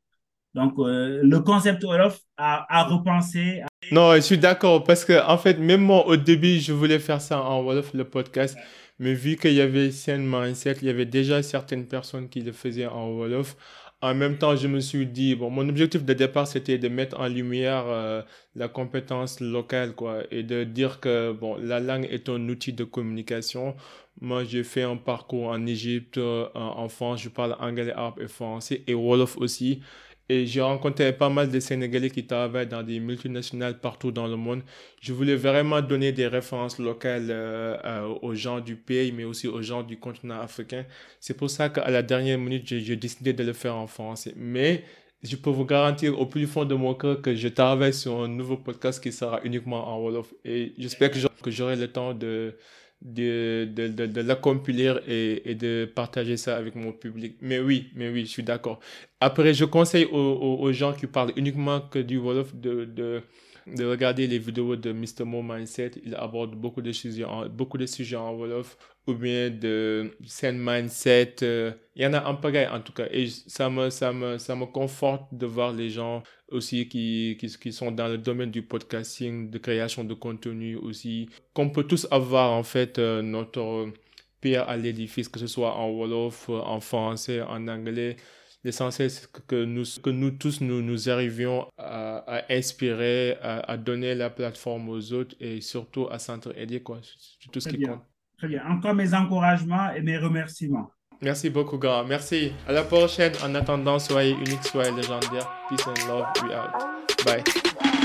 Donc, euh, le concept Wolof à, à repenser. À... Non, je suis d'accord parce que, en fait, même moi, au début, je voulais faire ça en Wolof, le podcast. Mais vu qu'il y avait Sen Mindset, il y avait déjà certaines personnes qui le faisaient en Wolof. En même temps, je me suis dit, bon, mon objectif de départ, c'était de mettre en lumière euh, la compétence locale, quoi, et de dire que, bon, la langue est un outil de communication. Moi, j'ai fait un parcours en Égypte, euh, en France, je parle anglais, arabe et français, et Wolof aussi. Et j'ai rencontré pas mal de Sénégalais qui travaillent dans des multinationales partout dans le monde. Je voulais vraiment donner des références locales euh, euh, aux gens du pays, mais aussi aux gens du continent africain. C'est pour ça qu'à la dernière minute, j'ai décidé de le faire en français. Mais je peux vous garantir au plus fond de mon cœur que je travaille sur un nouveau podcast qui sera uniquement en Wolof. Et j'espère que j'aurai le temps de de, de, de, de la et, et, de partager ça avec mon public. Mais oui, mais oui, je suis d'accord. Après, je conseille aux, aux, gens qui parlent uniquement que du Wolof de, de regarder les vidéos de Mr. Mo Mindset. Il aborde beaucoup de sujets en, beaucoup de sujets en Wolof ou bien de Sen Mindset. Euh, il y en a un pagaille en tout cas. Et ça me, ça me, ça me conforte de voir les gens aussi qui, qui, qui sont dans le domaine du podcasting, de création de contenu aussi. Qu'on peut tous avoir en fait euh, notre pierre à l'édifice, que ce soit en Wolof, en français, en anglais. L'essentiel, c'est que nous, que nous tous, nous, nous arrivions à, à inspirer, à, à, donner la plateforme aux autres et surtout à s'entraider, quoi. C'est tout ce Très qui bien. compte. Très bien. Encore mes encouragements et mes remerciements. Merci beaucoup, grand. Merci. À la prochaine. En attendant, soyez unique, soyez légendaire. Peace and love. We out. Bye.